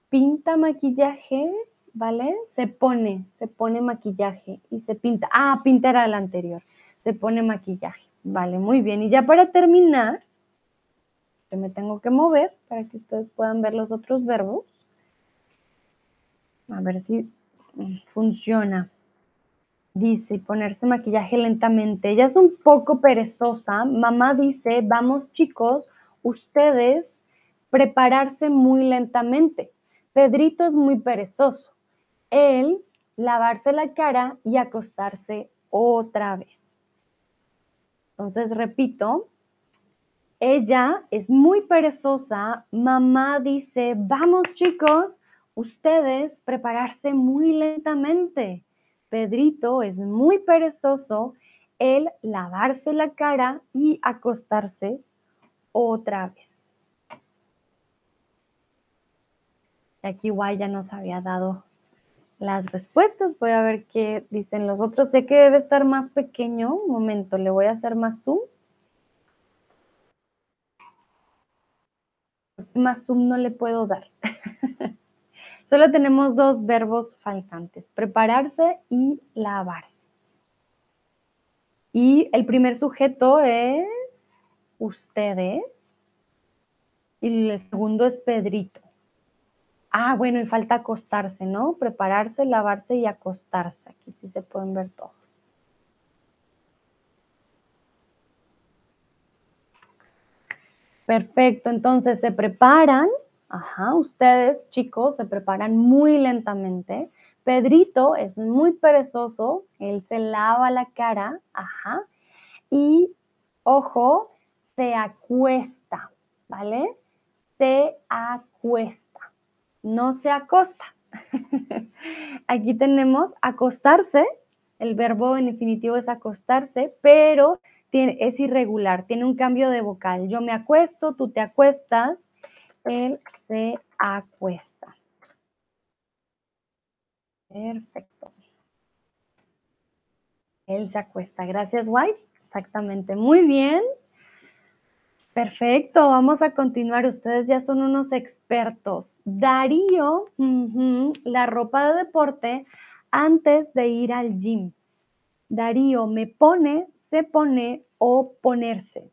pinta maquillaje, ¿vale? Se pone, se pone maquillaje y se pinta. Ah, pintar al anterior. Se pone maquillaje. Vale, muy bien. Y ya para terminar, yo me tengo que mover para que ustedes puedan ver los otros verbos. A ver si funciona. Dice, ponerse maquillaje lentamente. Ella es un poco perezosa. Mamá dice, vamos chicos, ustedes prepararse muy lentamente. Pedrito es muy perezoso el lavarse la cara y acostarse otra vez. Entonces, repito, ella es muy perezosa. Mamá dice, vamos chicos, ustedes prepararse muy lentamente. Pedrito es muy perezoso. El lavarse la cara y acostarse otra vez. Aquí Guay ya nos había dado las respuestas. Voy a ver qué dicen los otros. Sé que debe estar más pequeño. Un momento, le voy a hacer más zoom. Más zoom no le puedo dar. Solo tenemos dos verbos faltantes, prepararse y lavarse. Y el primer sujeto es ustedes y el segundo es Pedrito. Ah, bueno, y falta acostarse, ¿no? Prepararse, lavarse y acostarse. Aquí sí se pueden ver todos. Perfecto, entonces se preparan, ajá, ustedes chicos se preparan muy lentamente. Pedrito es muy perezoso, él se lava la cara, ajá, y ojo, se acuesta, ¿vale? Se acuesta no se acosta. Aquí tenemos acostarse, el verbo en infinitivo es acostarse, pero es irregular, tiene un cambio de vocal. Yo me acuesto, tú te acuestas, él se acuesta. Perfecto. Él se acuesta. Gracias, White. Exactamente. Muy bien. Perfecto, vamos a continuar. Ustedes ya son unos expertos. Darío, la ropa de deporte antes de ir al gym. Darío, me pone, se pone o ponerse.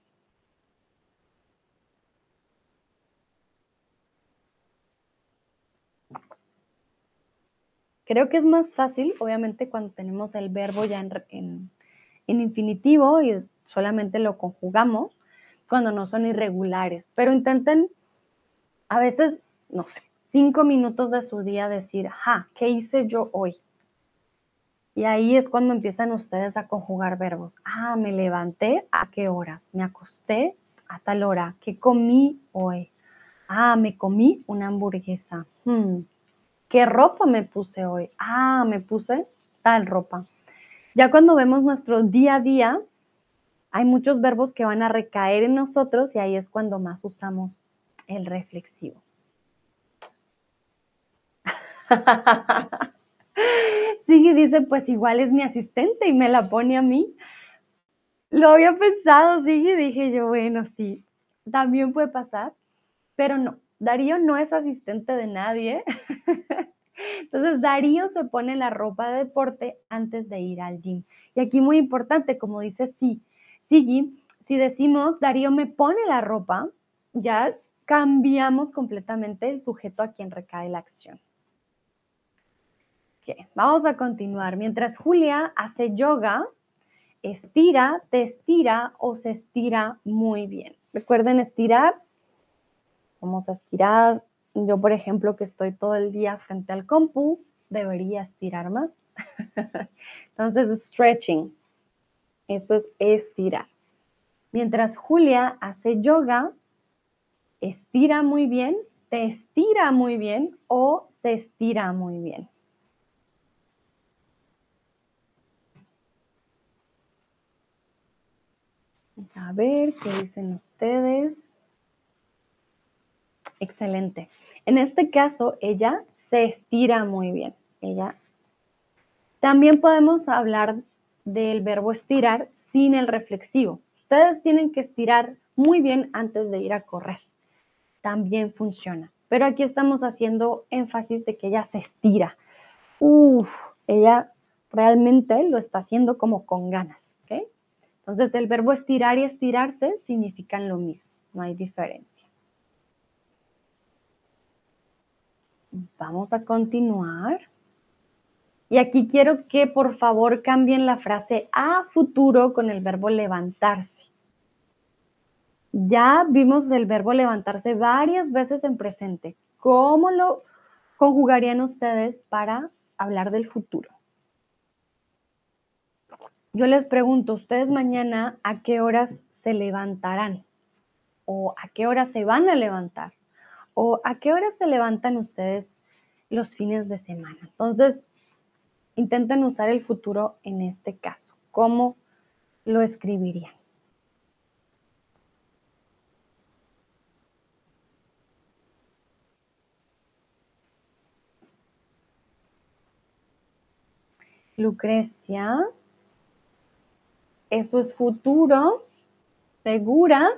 Creo que es más fácil, obviamente, cuando tenemos el verbo ya en infinitivo y solamente lo conjugamos cuando no son irregulares, pero intenten a veces, no sé, cinco minutos de su día decir, ja, ¿qué hice yo hoy? Y ahí es cuando empiezan ustedes a conjugar verbos. Ah, me levanté, ¿a qué horas? Me acosté a tal hora. ¿Qué comí hoy? Ah, me comí una hamburguesa. Hmm, ¿Qué ropa me puse hoy? Ah, me puse tal ropa. Ya cuando vemos nuestro día a día, hay muchos verbos que van a recaer en nosotros y ahí es cuando más usamos el reflexivo. Sigue dice, pues igual es mi asistente y me la pone a mí. Lo había pensado, sí, y dije yo, bueno, sí, también puede pasar, pero no, Darío no es asistente de nadie. Entonces, Darío se pone la ropa de deporte antes de ir al gym. Y aquí muy importante, como dice sí, Sigi, si decimos Darío me pone la ropa, ya cambiamos completamente el sujeto a quien recae la acción. vamos a continuar. Mientras Julia hace yoga, estira, te estira o se estira muy bien. Recuerden estirar. Vamos a estirar. Yo, por ejemplo, que estoy todo el día frente al compu, debería estirar más. Entonces, stretching. Esto es estirar. Mientras Julia hace yoga, estira muy bien, te estira muy bien o se estira muy bien. Vamos a ver qué dicen ustedes. Excelente. En este caso, ella se estira muy bien. Ella. También podemos hablar del verbo estirar sin el reflexivo. Ustedes tienen que estirar muy bien antes de ir a correr. También funciona. Pero aquí estamos haciendo énfasis de que ella se estira. Uf, ella realmente lo está haciendo como con ganas. Entonces, el verbo estirar y estirarse significan lo mismo, no hay diferencia. Vamos a continuar. Y aquí quiero que por favor cambien la frase a futuro con el verbo levantarse. Ya vimos el verbo levantarse varias veces en presente. ¿Cómo lo conjugarían ustedes para hablar del futuro? Yo les pregunto, ¿ustedes mañana a qué horas se levantarán? ¿O a qué hora se van a levantar? ¿O a qué horas se levantan ustedes los fines de semana? Entonces, intenten usar el futuro en este caso. ¿Cómo lo escribirían? Lucrecia, eso es futuro, segura.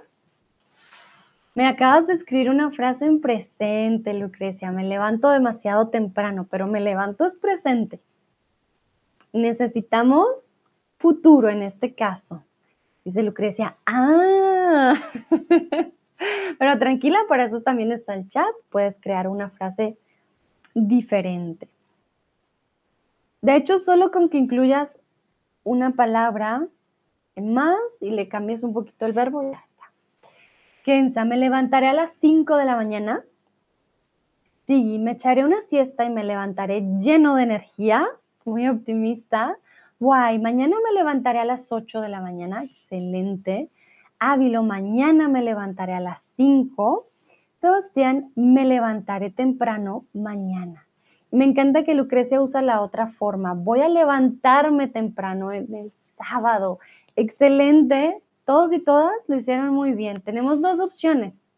Me acabas de escribir una frase en presente, Lucrecia. Me levanto demasiado temprano, pero me levanto es presente. Necesitamos futuro en este caso. Dice Lucrecia, ah, pero tranquila, para eso también está el chat. Puedes crear una frase diferente. De hecho, solo con que incluyas una palabra más y le cambies un poquito el verbo, ya está. Kenza, me levantaré a las 5 de la mañana. Sí, me echaré una siesta y me levantaré lleno de energía, muy optimista. Guay, mañana me levantaré a las 8 de la mañana, excelente. Ávilo, mañana me levantaré a las 5. Sebastián, me levantaré temprano mañana. Me encanta que Lucrecia usa la otra forma. Voy a levantarme temprano en el sábado. Excelente. Todos y todas lo hicieron muy bien. Tenemos dos opciones.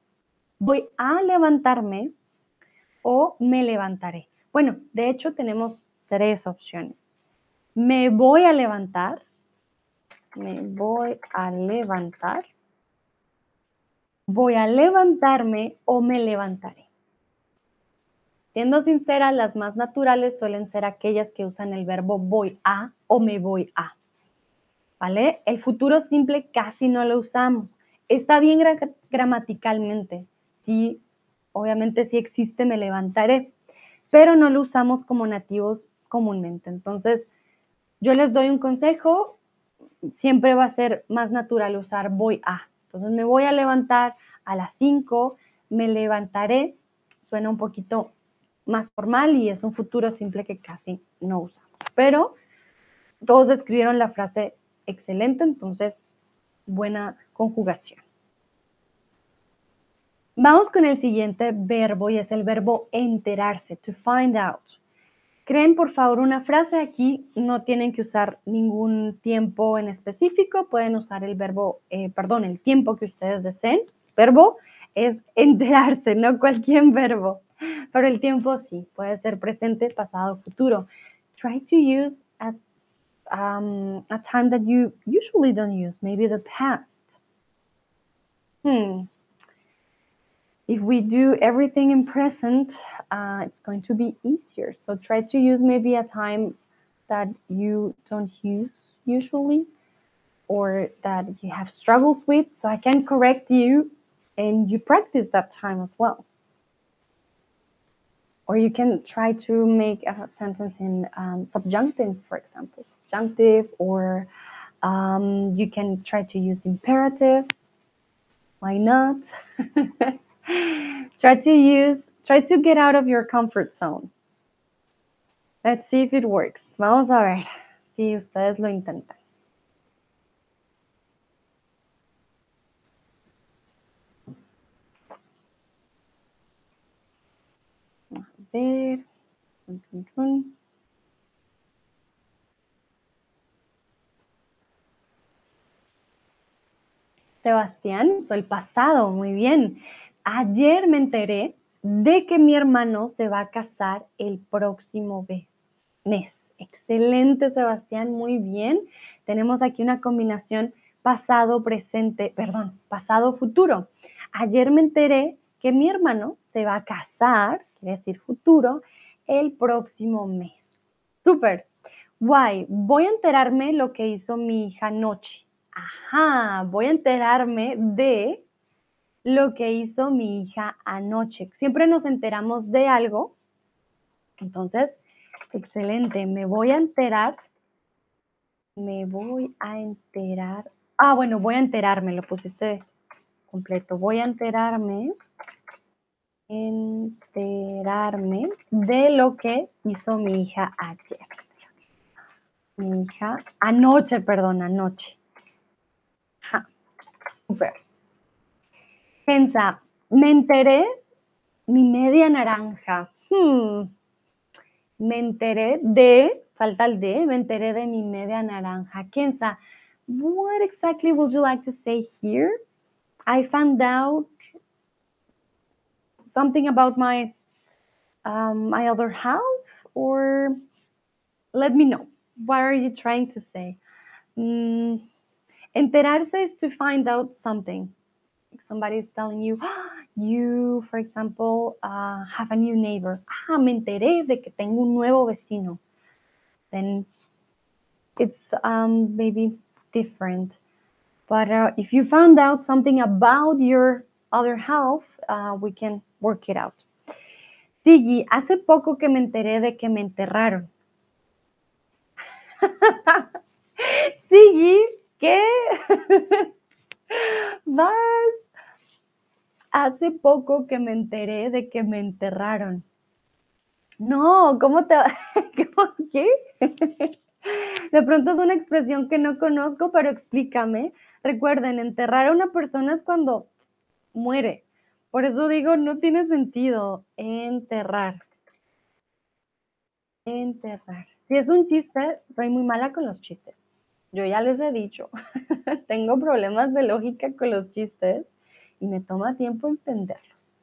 Voy a levantarme o me levantaré. Bueno, de hecho tenemos tres opciones. Me voy a levantar. Me voy a levantar. Voy a levantarme o me levantaré. Siendo sincera, las más naturales suelen ser aquellas que usan el verbo voy a o me voy a. ¿Vale? El futuro simple casi no lo usamos. Está bien gramaticalmente. Sí, obviamente sí existe me levantaré, pero no lo usamos como nativos comúnmente. Entonces, yo les doy un consejo, siempre va a ser más natural usar voy a. Entonces, me voy a levantar a las 5, me levantaré, suena un poquito más formal y es un futuro simple que casi no usamos. Pero todos escribieron la frase excelente, entonces buena conjugación. Vamos con el siguiente verbo y es el verbo enterarse, to find out. Creen por favor una frase aquí, no tienen que usar ningún tiempo en específico, pueden usar el verbo, eh, perdón, el tiempo que ustedes deseen. Verbo es enterarse, no cualquier verbo. Pero el tiempo sí, puede ser presente, pasado, futuro. Try to use a, um, a time that you usually don't use, maybe the past. Hmm. If we do everything in present, uh, it's going to be easier. So try to use maybe a time that you don't use usually or that you have struggles with so I can correct you and you practice that time as well. Or you can try to make a sentence in um, subjunctive, for example, subjunctive, or um, you can try to use imperative. Why not? try to use, try to get out of your comfort zone. Let's see if it works. Vamos a ver si ustedes lo intentan. A ver. Sebastián usó el pasado, muy bien. Ayer me enteré de que mi hermano se va a casar el próximo mes. Excelente, Sebastián, muy bien. Tenemos aquí una combinación pasado, presente, perdón, pasado, futuro. Ayer me enteré que mi hermano se va a casar, quiere decir futuro, el próximo mes. Súper. Guay, voy a enterarme lo que hizo mi hija anoche. Ajá, voy a enterarme de lo que hizo mi hija anoche. Siempre nos enteramos de algo. Entonces, excelente, me voy a enterar. Me voy a enterar. Ah, bueno, voy a enterarme, lo pusiste completo. Voy a enterarme enterarme de lo que hizo mi hija ayer. Mi hija, anoche, perdón, anoche. Ja, súper. Pensa, me enteré mi media naranja. Hmm. Me enteré de, falta el de, me enteré de mi media naranja. Kenza, what exactly would you like to say here? I found out something about my um, my other half or let me know what are you trying to say mm, enterarse is to find out something somebody is telling you you for example uh, have a new neighbor ah me enteré de que tengo un nuevo vecino then it's um, maybe different but uh, if you found out something about your other half uh, we can work it out. Tiggy, hace poco que me enteré de que me enterraron. Tiggy, ¿qué? Vas. Hace poco que me enteré de que me enterraron. No, ¿cómo te ¿Cómo qué? De pronto es una expresión que no conozco, pero explícame. Recuerden, enterrar a una persona es cuando muere. Por eso digo, no tiene sentido enterrar. Enterrar. Si es un chiste, soy muy mala con los chistes. Yo ya les he dicho, tengo problemas de lógica con los chistes y me toma tiempo entenderlos.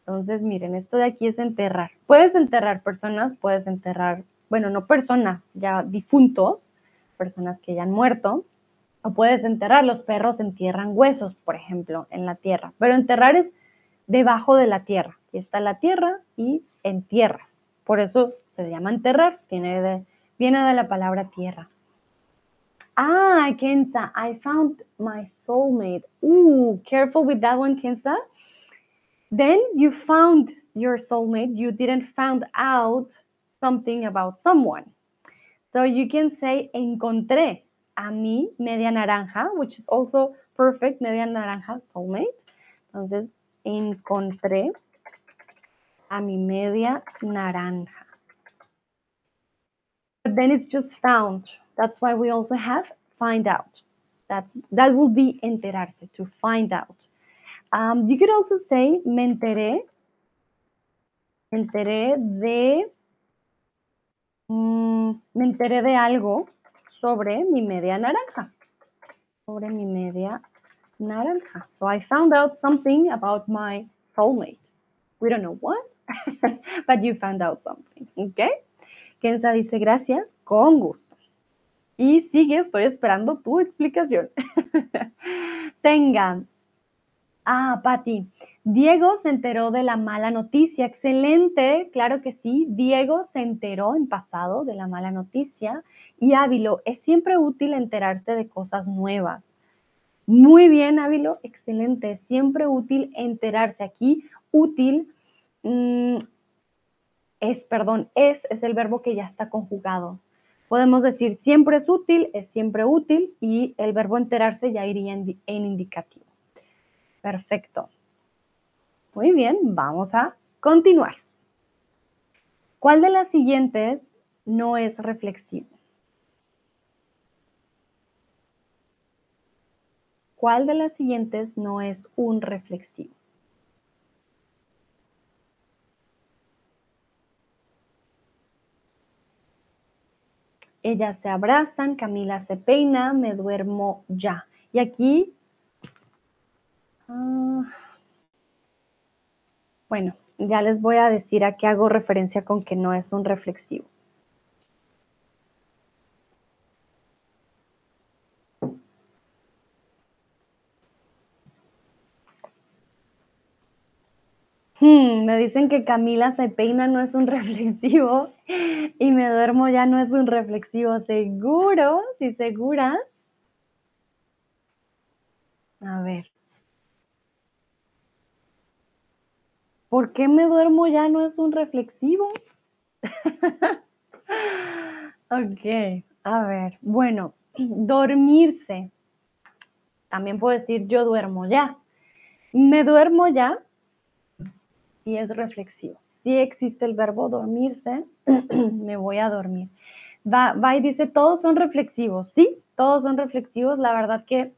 Entonces, miren, esto de aquí es enterrar. Puedes enterrar personas, puedes enterrar, bueno, no personas, ya difuntos, personas que ya han muerto, o puedes enterrar, los perros entierran huesos, por ejemplo, en la tierra, pero enterrar es debajo de la tierra. Aquí está la tierra y entierras. Por eso se llama enterrar, viene de, viene de la palabra tierra. Ah, Kenza, I found my soulmate. Ooh, careful with that one, Kenza. Then you found your soulmate. You didn't find out something about someone. So you can say encontré a mi media naranja, which is also perfect, media naranja soulmate. Entonces, encontré a mi media naranja. But then it's just found. That's why we also have find out. That's, that will be enterarse, to find out. Um, you could also say me enteré, me enteré de, mm, me enteré de algo sobre mi media naranja. Sobre mi media naranja. So I found out something about my soulmate. We don't know what, but you found out something. Okay? Kenza dice gracias, con gusto. Y sigue, estoy esperando tu explicación. Tengan. Ah, Patti. Diego se enteró de la mala noticia. Excelente, claro que sí. Diego se enteró en pasado de la mala noticia. Y Ávilo, es siempre útil enterarse de cosas nuevas. Muy bien, Ávilo, excelente. Siempre útil enterarse. Aquí, útil mm, es, perdón, es, es el verbo que ya está conjugado. Podemos decir siempre es útil, es siempre útil y el verbo enterarse ya iría en, indicativo. Perfecto. Muy bien, vamos a continuar. ¿Cuál de las siguientes no es reflexivo? ¿Cuál de las siguientes no es un reflexivo? Ellas se abrazan, Camila se peina, me duermo ya. Y aquí, uh, bueno, ya les voy a decir a qué hago referencia con que no es un reflexivo. Hmm, me dicen que Camila se peina no es un reflexivo y me duermo ya no es un reflexivo. ¿Seguro? ¿Sí seguras? A ver. ¿Por qué me duermo ya no es un reflexivo? ok, a ver. Bueno, dormirse. También puedo decir yo duermo ya. Me duermo ya si es reflexivo. Si existe el verbo dormirse, me voy a dormir. Va, va y dice, todos son reflexivos. Sí, todos son reflexivos. La verdad que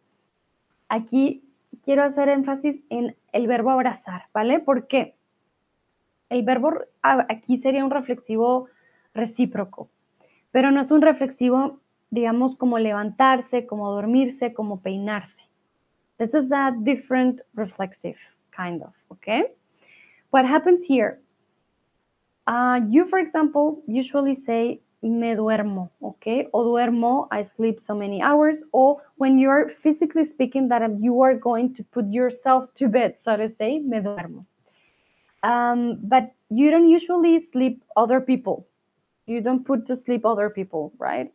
aquí quiero hacer énfasis en el verbo abrazar, ¿vale? Porque el verbo aquí sería un reflexivo recíproco, pero no es un reflexivo, digamos, como levantarse, como dormirse, como peinarse. This is a different reflexive kind of, okay? What happens here? Uh, you, for example, usually say me duermo, okay? O duermo, I sleep so many hours. Or when you're physically speaking that you are going to put yourself to bed, so to say, me duermo. Um, but you don't usually sleep other people. You don't put to sleep other people, right?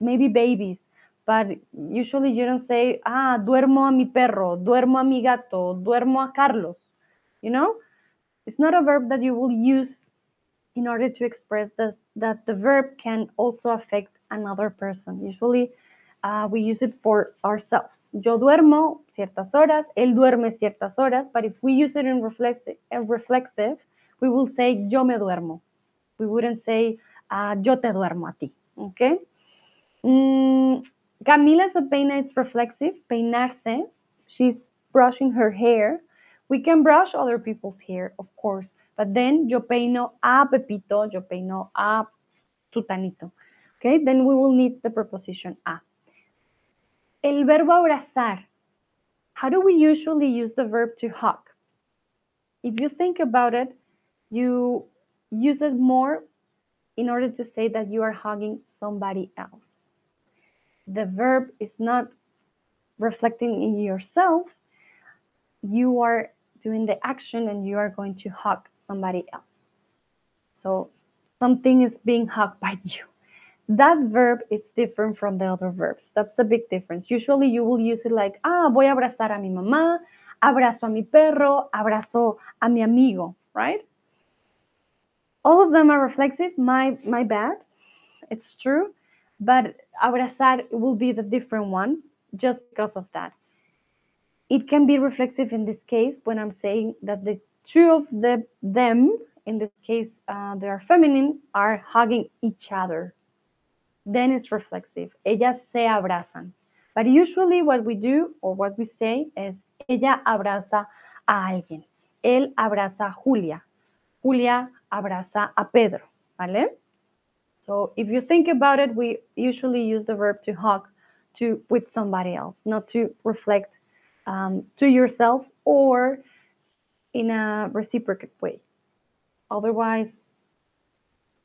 Maybe babies, but usually you don't say, ah, duermo a mi perro, duermo a mi gato, duermo a Carlos, you know? It's not a verb that you will use in order to express this, that the verb can also affect another person. Usually uh, we use it for ourselves. Yo duermo ciertas horas, él duerme ciertas horas, but if we use it in reflexive, reflexive we will say yo me duermo. We wouldn't say uh, yo te duermo a ti. Okay? Mm, Camila se peina, it's reflexive, peinarse. She's brushing her hair. We can brush other people's hair, of course, but then yo peino a Pepito, yo peino a Sutanito. Okay, then we will need the preposition a. El verbo abrazar. How do we usually use the verb to hug? If you think about it, you use it more in order to say that you are hugging somebody else. The verb is not reflecting in yourself, you are doing the action and you are going to hug somebody else. So something is being hugged by you. That verb is different from the other verbs. That's a big difference. Usually you will use it like, ah, voy a abrazar a mi mamá, abrazo a mi perro, abrazo a mi amigo, right? All of them are reflexive, my, my bad. It's true. But abrazar will be the different one just because of that it can be reflexive in this case when I'm saying that the two of the them, in this case uh, they are feminine, are hugging each other. Then it's reflexive. Ellas se abrazan. But usually what we do or what we say is ella abraza a alguien. Él abraza a Julia. Julia abraza a Pedro. ¿Vale? So if you think about it, we usually use the verb to hug to with somebody else, not to reflect um, to yourself or in a reciprocate way. Otherwise,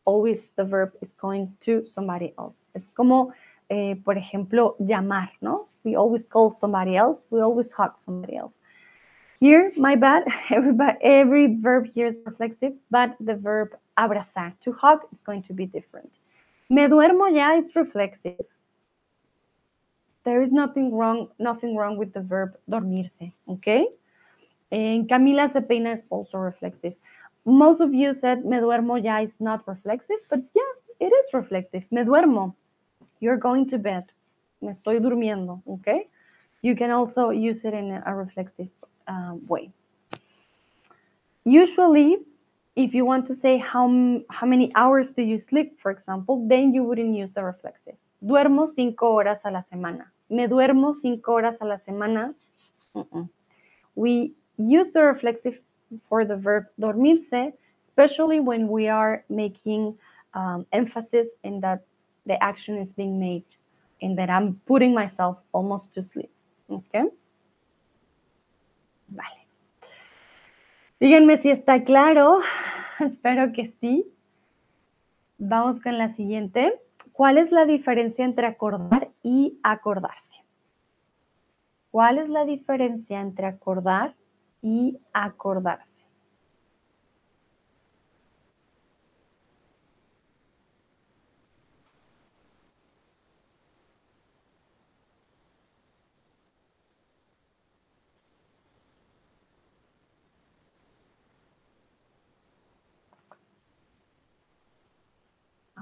always the verb is going to somebody else. Es como eh, por ejemplo, llamar, ¿no? We always call somebody else. We always hug somebody else. Here, my bad, everybody, every verb here is reflexive, but the verb abrazar, to hug, is going to be different. Me duermo ya is reflexive. There is nothing wrong, nothing wrong with the verb dormirse, okay? And Camila se peina is also reflexive. Most of you said me duermo ya is not reflexive, but yeah, it is reflexive. Me duermo. You're going to bed. Me estoy durmiendo, okay? You can also use it in a reflexive um, way. Usually, if you want to say how, how many hours do you sleep, for example, then you wouldn't use the reflexive. Duermo cinco horas a la semana. Me duermo cinco horas a la semana. We use the reflexive for the verb dormirse, especially when we are making um, emphasis in that the action is being made and that I'm putting myself almost to sleep. Okay. Vale. Díganme si está claro. Espero que sí. Vamos con la siguiente. ¿Cuál es la diferencia entre acordar y acordarse? ¿Cuál es la diferencia entre acordar y acordarse?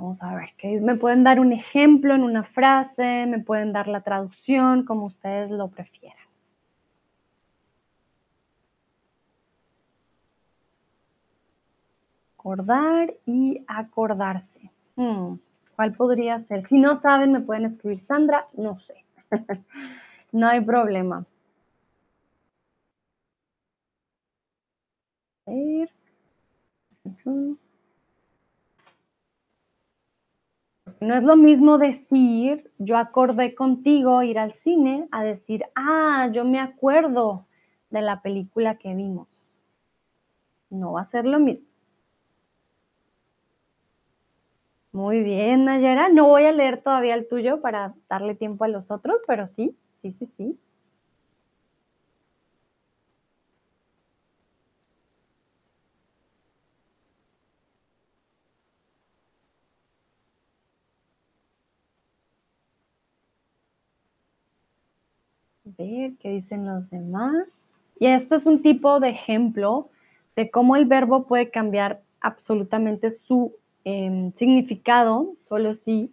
Vamos a ver, me pueden dar un ejemplo en una frase, me pueden dar la traducción, como ustedes lo prefieran. Acordar y acordarse. Hmm, ¿Cuál podría ser? Si no saben, me pueden escribir Sandra, no sé. no hay problema. A ver. No es lo mismo decir, yo acordé contigo ir al cine, a decir, ah, yo me acuerdo de la película que vimos. No va a ser lo mismo. Muy bien, Nayara. No voy a leer todavía el tuyo para darle tiempo a los otros, pero sí, sí, sí, sí. Qué dicen los demás. Y este es un tipo de ejemplo de cómo el verbo puede cambiar absolutamente su eh, significado solo si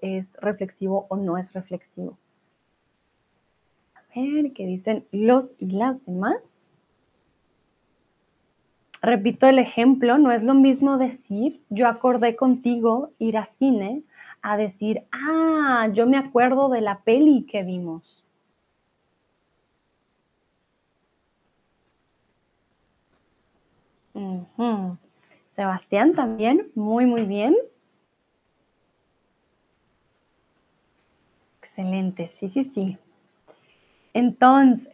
es reflexivo o no es reflexivo. A ver qué dicen los y las demás. Repito el ejemplo, no es lo mismo decir yo acordé contigo ir a cine a decir, ah, yo me acuerdo de la peli que vimos. Sebastián también, muy, muy bien. Excelente, sí, sí, sí. Entonces,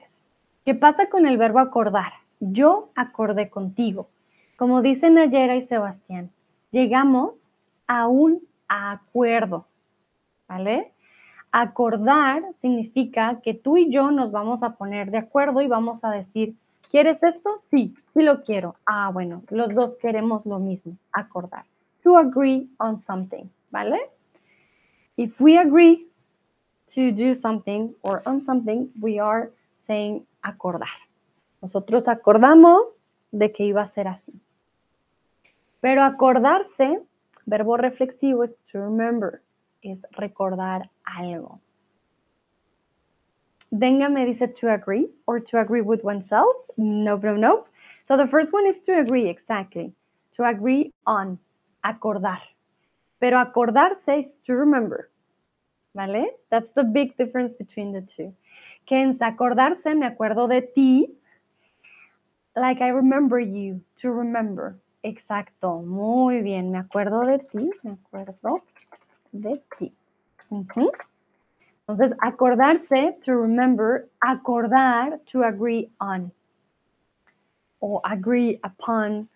¿qué pasa con el verbo acordar? Yo acordé contigo. Como dicen Nayera y Sebastián, llegamos a un acuerdo, ¿vale? Acordar significa que tú y yo nos vamos a poner de acuerdo y vamos a decir, ¿Quieres esto? Sí, sí lo quiero. Ah, bueno, los dos queremos lo mismo, acordar. To agree on something, ¿vale? If we agree to do something or on something, we are saying acordar. Nosotros acordamos de que iba a ser así. Pero acordarse, verbo reflexivo es to remember, es recordar algo. Denga me dice to agree or to agree with oneself. No, no, no. So the first one is to agree, exactly. To agree on, acordar. Pero acordarse is to remember. ¿Vale? That's the big difference between the two. Que en acordarse me acuerdo de ti, like I remember you, to remember. Exacto, muy bien, me acuerdo de ti, me acuerdo de ti. Uh -huh. Entonces, acordarse, to remember, acordar, to agree on. O agree upon,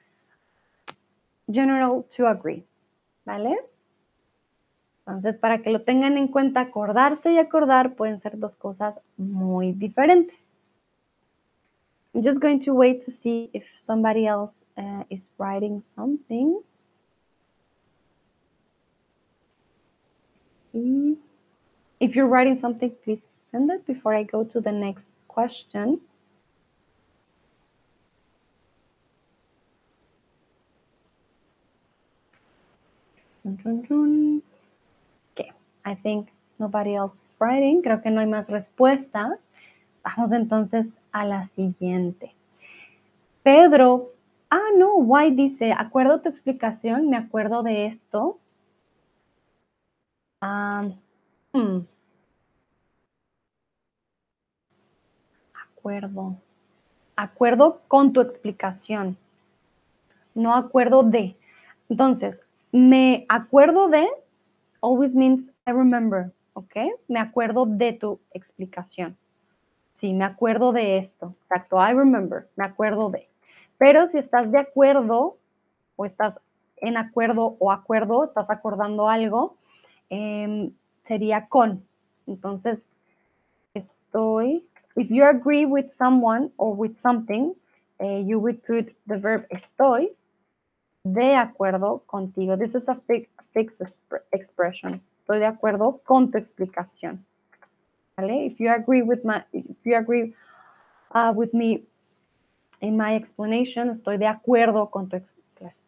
general, to agree. ¿Vale? Entonces, para que lo tengan en cuenta, acordarse y acordar pueden ser dos cosas muy diferentes. I'm just going to wait to see if somebody else uh, is writing something. If you're writing something, please send it before I go to the next question. Okay, I think nobody else is writing. Creo que no hay más respuestas. Vamos entonces a la siguiente. Pedro, ah, no, Why dice, acuerdo tu explicación, me acuerdo de esto. Um, hmm. Acuerdo. Acuerdo con tu explicación. No acuerdo de. Entonces, me acuerdo de always means I remember, ¿ok? Me acuerdo de tu explicación. Sí, me acuerdo de esto. Exacto, I remember, me acuerdo de. Pero si estás de acuerdo o estás en acuerdo o acuerdo, estás acordando algo, eh, sería con. Entonces, estoy, if you agree with someone or with something, uh, you would put the verb estoy de acuerdo contigo. This is a fixed fix expression. Estoy de acuerdo con tu explicación. ¿Vale? If you agree with my, if you agree uh, with me in my explanation, estoy de acuerdo con tu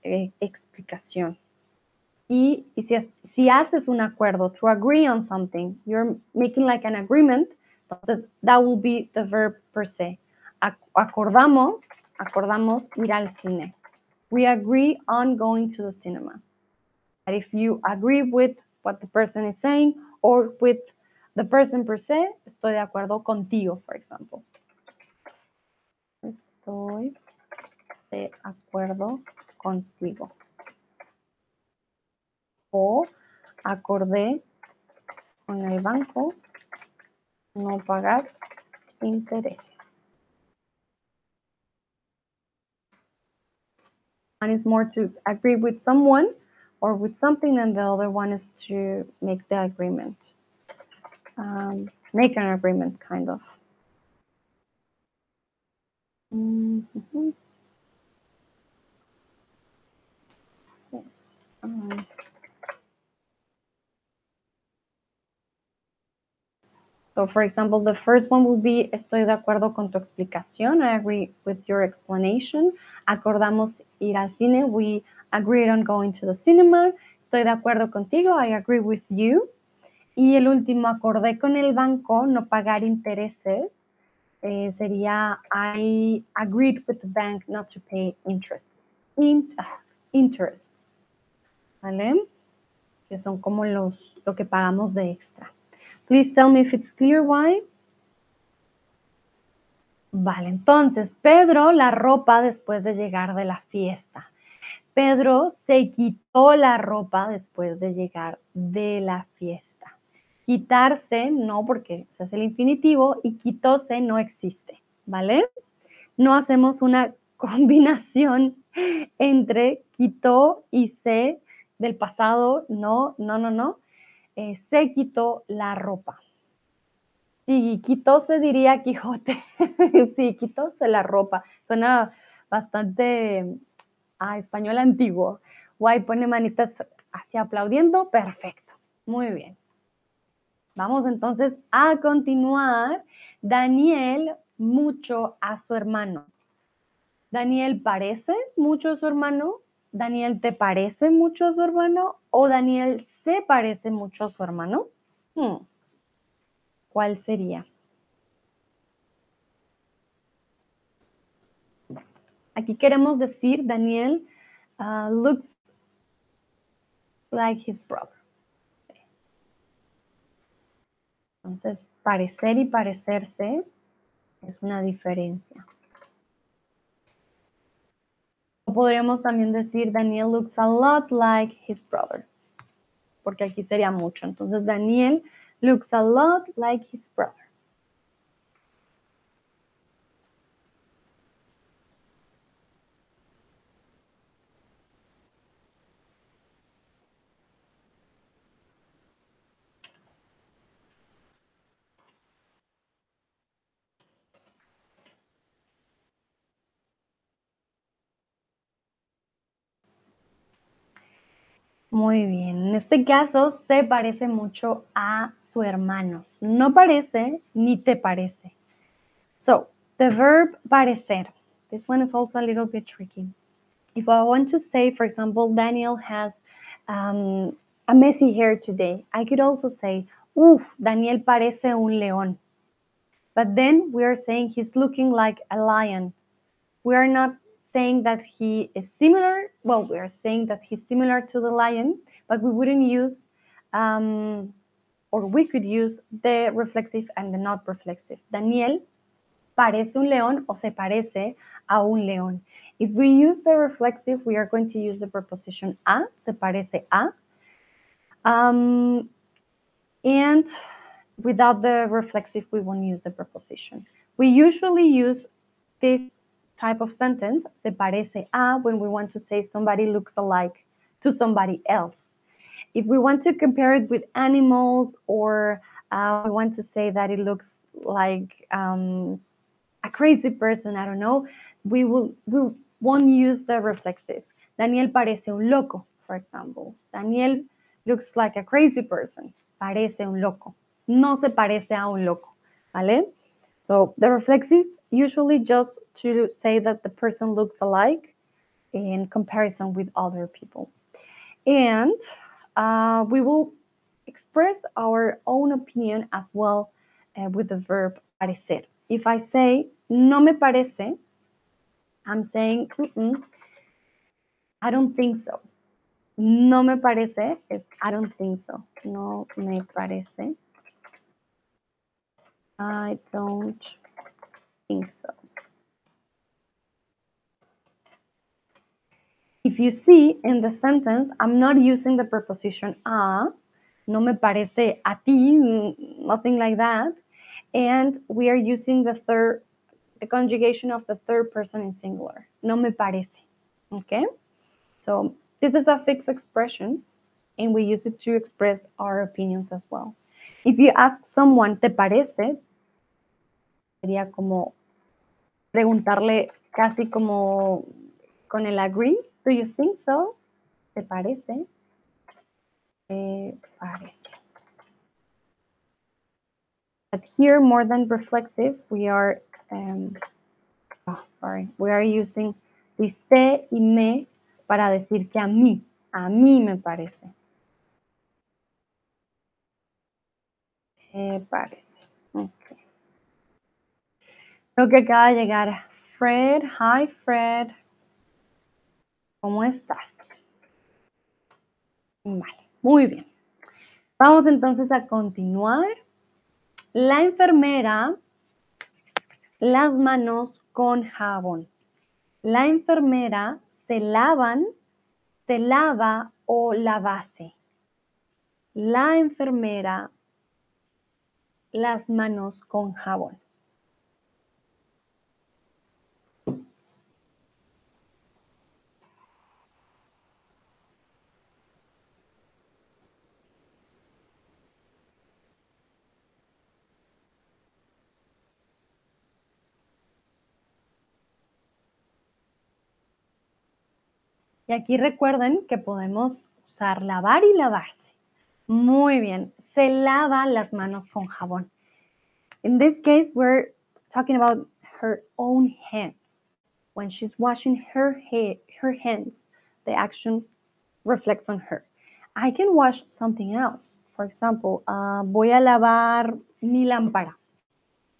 eh, explicación. Y, y si, haces un acuerdo, to agree on something, you're making like an agreement, entonces that will be the verb per se. Acordamos, acordamos ir al cine. We agree on going to the cinema. But if you agree with what the person is saying or with the person per se, estoy de acuerdo contigo, for example. Estoy de acuerdo contigo. O acordé con el banco no pagar intereses. One is more to agree with someone or with something, and the other one is to make the agreement. Um, make an agreement, kind of. Mm -hmm. Yes. Um, So for example, the first one will be, estoy de acuerdo con tu explicación. I agree with your explanation. Acordamos ir al cine. We agreed on going to the cinema. Estoy de acuerdo contigo. I agree with you. Y el último, acordé con el banco no pagar intereses. Eh, sería, I agreed with the bank not to pay interest. In, interests. ¿Vale? Que son como los, lo que pagamos de extra. Please tell me if it's clear why. Vale, entonces, Pedro la ropa después de llegar de la fiesta. Pedro se quitó la ropa después de llegar de la fiesta. Quitarse, no, porque se hace el infinitivo, y quitóse no existe, ¿vale? No hacemos una combinación entre quitó y se del pasado, no, no, no, no. Eh, se quitó la ropa. Sí, se diría Quijote. sí, quitóse la ropa. Suena bastante a español antiguo. Guay, pone manitas hacia aplaudiendo. Perfecto. Muy bien. Vamos entonces a continuar. Daniel mucho a su hermano. Daniel parece mucho a su hermano. Daniel te parece mucho a su hermano o Daniel se parece mucho a su hermano? Hmm. ¿Cuál sería? Aquí queremos decir, Daniel uh, looks like his brother. Entonces, parecer y parecerse es una diferencia. podríamos también decir, Daniel looks a lot like his brother porque aquí sería mucho. Entonces, Daniel looks a lot like his brother. Muy bien, en este caso se parece mucho a su hermano. No parece ni te parece. So, the verb parecer. This one is also a little bit tricky. If I want to say, for example, Daniel has um, a messy hair today, I could also say, Uf, Daniel parece un león. But then we are saying he's looking like a lion. We are not saying that he is similar. Well, we are saying that he's similar to the lion, but we wouldn't use, um, or we could use the reflexive and the not reflexive. Daniel parece un león o se parece a un león. If we use the reflexive, we are going to use the preposition a, se parece a. Um, and without the reflexive, we won't use the preposition. We usually use this type of sentence, se parece a, when we want to say somebody looks alike to somebody else. If we want to compare it with animals or uh, we want to say that it looks like um, a crazy person, I don't know, we will we won't use the reflexive. Daniel parece un loco, for example. Daniel looks like a crazy person. Parece un loco. No se parece a un loco, ¿vale? So the reflexive usually just to say that the person looks alike in comparison with other people. And uh, we will express our own opinion as well uh, with the verb parecer. If I say no me parece, I'm saying mm -mm, I don't think so. No me parece is I don't think so. No me parece. I don't think so. If you see in the sentence, I'm not using the preposition a, no me parece a ti, nothing like that. And we are using the third, the conjugation of the third person in singular. No me parece. Okay? So this is a fixed expression and we use it to express our opinions as well. If you ask someone, ¿te parece? Sería como preguntarle casi como con el agree. Do you think so? ¿Te parece? ¿Te parece? But here, more than reflexive, we are, um, oh, sorry, we are using this te y me para decir que a mí, a mí me parece. Me parece. Creo que acaba de llegar Fred. Hi, Fred. ¿Cómo estás? Vale, muy bien. Vamos entonces a continuar. La enfermera, las manos con jabón. La enfermera se lavan, se lava o lavase. La enfermera, las manos con jabón. Y aquí recuerden que podemos usar lavar y lavarse. Muy bien, se lava las manos con jabón. In this case, we're talking about her own hands. When she's washing her, her hands, the action reflects on her. I can wash something else. For example, uh, voy a lavar mi lámpara.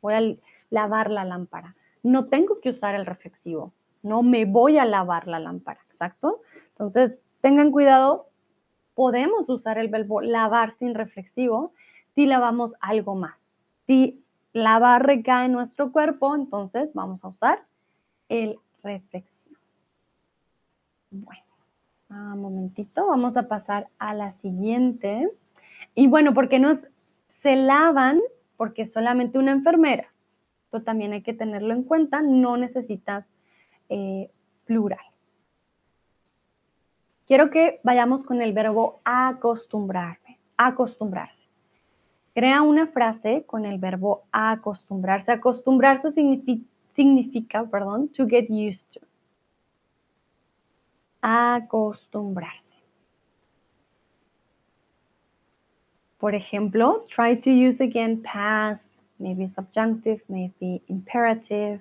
Voy a lavar la lámpara. No tengo que usar el reflexivo. No me voy a lavar la lámpara. Exacto. Entonces, tengan cuidado, podemos usar el verbo lavar sin reflexivo si lavamos algo más. Si lavar recae en nuestro cuerpo, entonces vamos a usar el reflexivo. Bueno, un momentito, vamos a pasar a la siguiente. Y bueno, porque nos se lavan, porque solamente una enfermera. Esto también hay que tenerlo en cuenta, no necesitas eh, plural. Quiero que vayamos con el verbo acostumbrarme, acostumbrarse. Crea una frase con el verbo acostumbrarse. Acostumbrarse significa, significa perdón, to get used to. Acostumbrarse. Por ejemplo, try to use again past, maybe subjunctive, maybe imperative,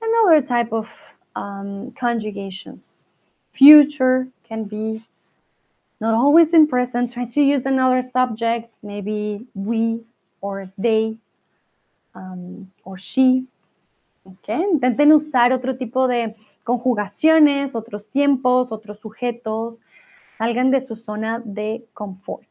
another type of um, conjugations. Future can be not always in present. Try to use another subject, maybe we or they um, or she. Okay. Intenten usar otro tipo de conjugaciones, otros tiempos, otros sujetos. Salgan de su zona de confort.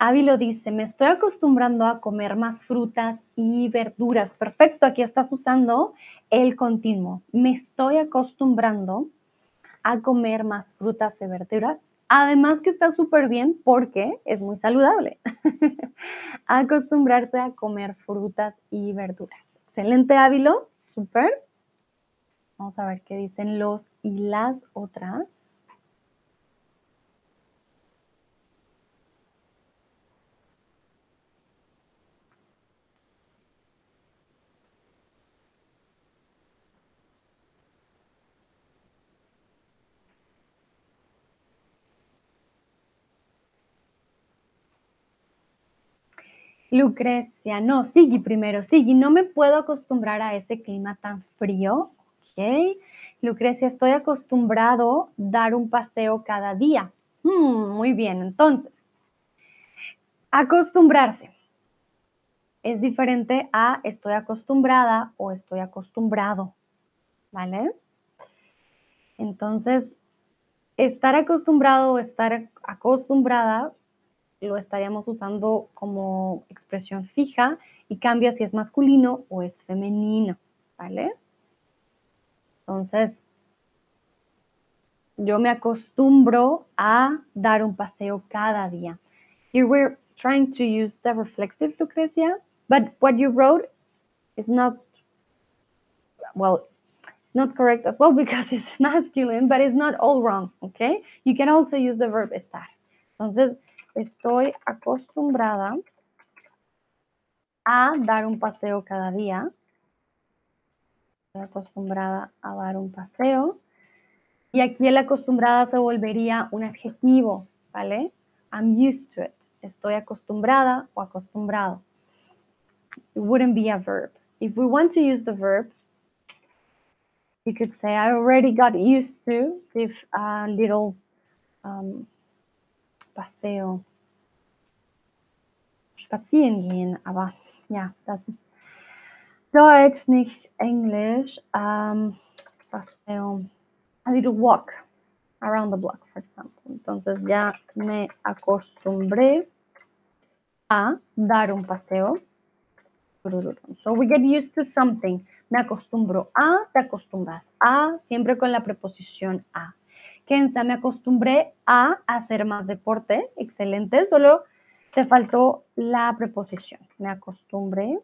Ávilo dice, me estoy acostumbrando a comer más frutas y verduras. Perfecto, aquí estás usando el continuo. Me estoy acostumbrando a comer más frutas y verduras. Además que está súper bien porque es muy saludable. Acostumbrarse a comer frutas y verduras. Excelente, Ávilo. Súper. Vamos a ver qué dicen los y las otras. Lucrecia, no, sigue primero, sigue. no me puedo acostumbrar a ese clima tan frío. Ok. Lucrecia, estoy acostumbrado a dar un paseo cada día. Hmm, muy bien, entonces, acostumbrarse es diferente a estoy acostumbrada o estoy acostumbrado. ¿Vale? Entonces, estar acostumbrado o estar acostumbrada lo estaríamos usando como expresión fija y cambia si es masculino o es femenino, ¿vale? Entonces, yo me acostumbro a dar un paseo cada día. Here we're trying to use the reflexive, Lucrecia, but what you wrote is not, well, it's not correct as well because it's masculine, but it's not all wrong, okay? You can also use the verb estar. Entonces, Estoy acostumbrada a dar un paseo cada día. Estoy acostumbrada a dar un paseo. Y aquí el acostumbrada se volvería un adjetivo, ¿vale? I'm used to it. Estoy acostumbrada o acostumbrado. It wouldn't be a verb. If we want to use the verb, you could say, I already got used to give a little um, paseo spazieren gehen, aber ja, das ist Deutsch, nicht Englisch. Um, paseo, a little walk around the block, for example. Entonces ya me acostumbré a dar un paseo. So we get used to something. Me acostumbro a, te acostumbras a, siempre con la preposición a. Kenza, me acostumbré a hacer más deporte. Excelente. Solo te faltó la preposición. Me acostumbré.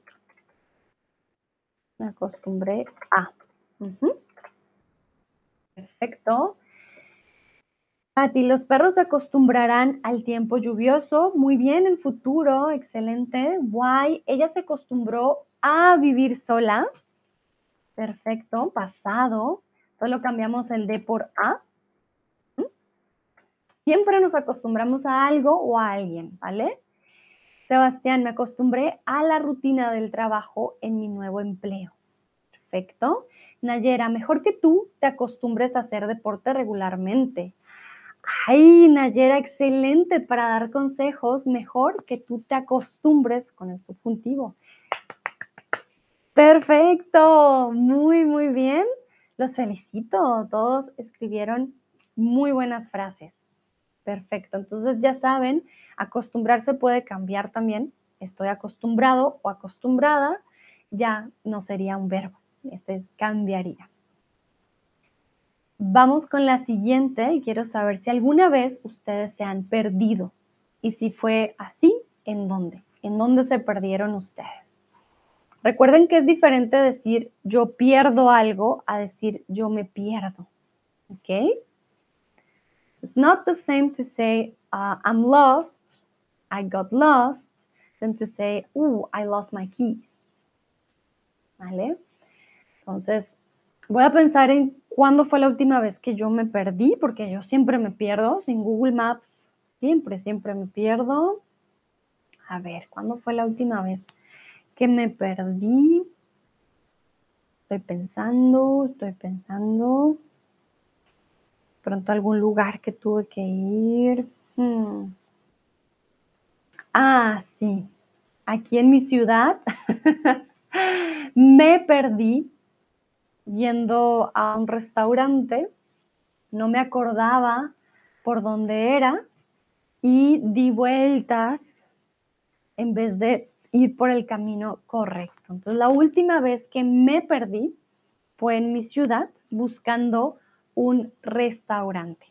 Me acostumbré a. Perfecto. A ti, los perros se acostumbrarán al tiempo lluvioso. Muy bien, en futuro, excelente. Why? Ella se acostumbró a vivir sola. Perfecto, pasado. Solo cambiamos el de por a. Siempre nos acostumbramos a algo o a alguien, ¿vale? Sebastián, me acostumbré a la rutina del trabajo en mi nuevo empleo. Perfecto. Nayera, mejor que tú te acostumbres a hacer deporte regularmente. Ay, Nayera, excelente para dar consejos. Mejor que tú te acostumbres con el subjuntivo. Perfecto, muy, muy bien. Los felicito. Todos escribieron muy buenas frases. Perfecto. Entonces ya saben, acostumbrarse puede cambiar también. Estoy acostumbrado o acostumbrada, ya no sería un verbo, este cambiaría. Vamos con la siguiente y quiero saber si alguna vez ustedes se han perdido. Y si fue así, en dónde, en dónde se perdieron ustedes. Recuerden que es diferente decir yo pierdo algo a decir yo me pierdo. ¿Ok? It's not the same to say uh, I'm lost, I got lost, than to say, oh, I lost my keys. ¿Vale? Entonces, voy a pensar en cuándo fue la última vez que yo me perdí, porque yo siempre me pierdo sin Google Maps. Siempre, siempre me pierdo. A ver, ¿cuándo fue la última vez que me perdí? Estoy pensando, estoy pensando. Pronto algún lugar que tuve que ir. Hmm. Ah, sí. Aquí en mi ciudad me perdí yendo a un restaurante. No me acordaba por dónde era y di vueltas en vez de ir por el camino correcto. Entonces, la última vez que me perdí fue en mi ciudad buscando un restaurante.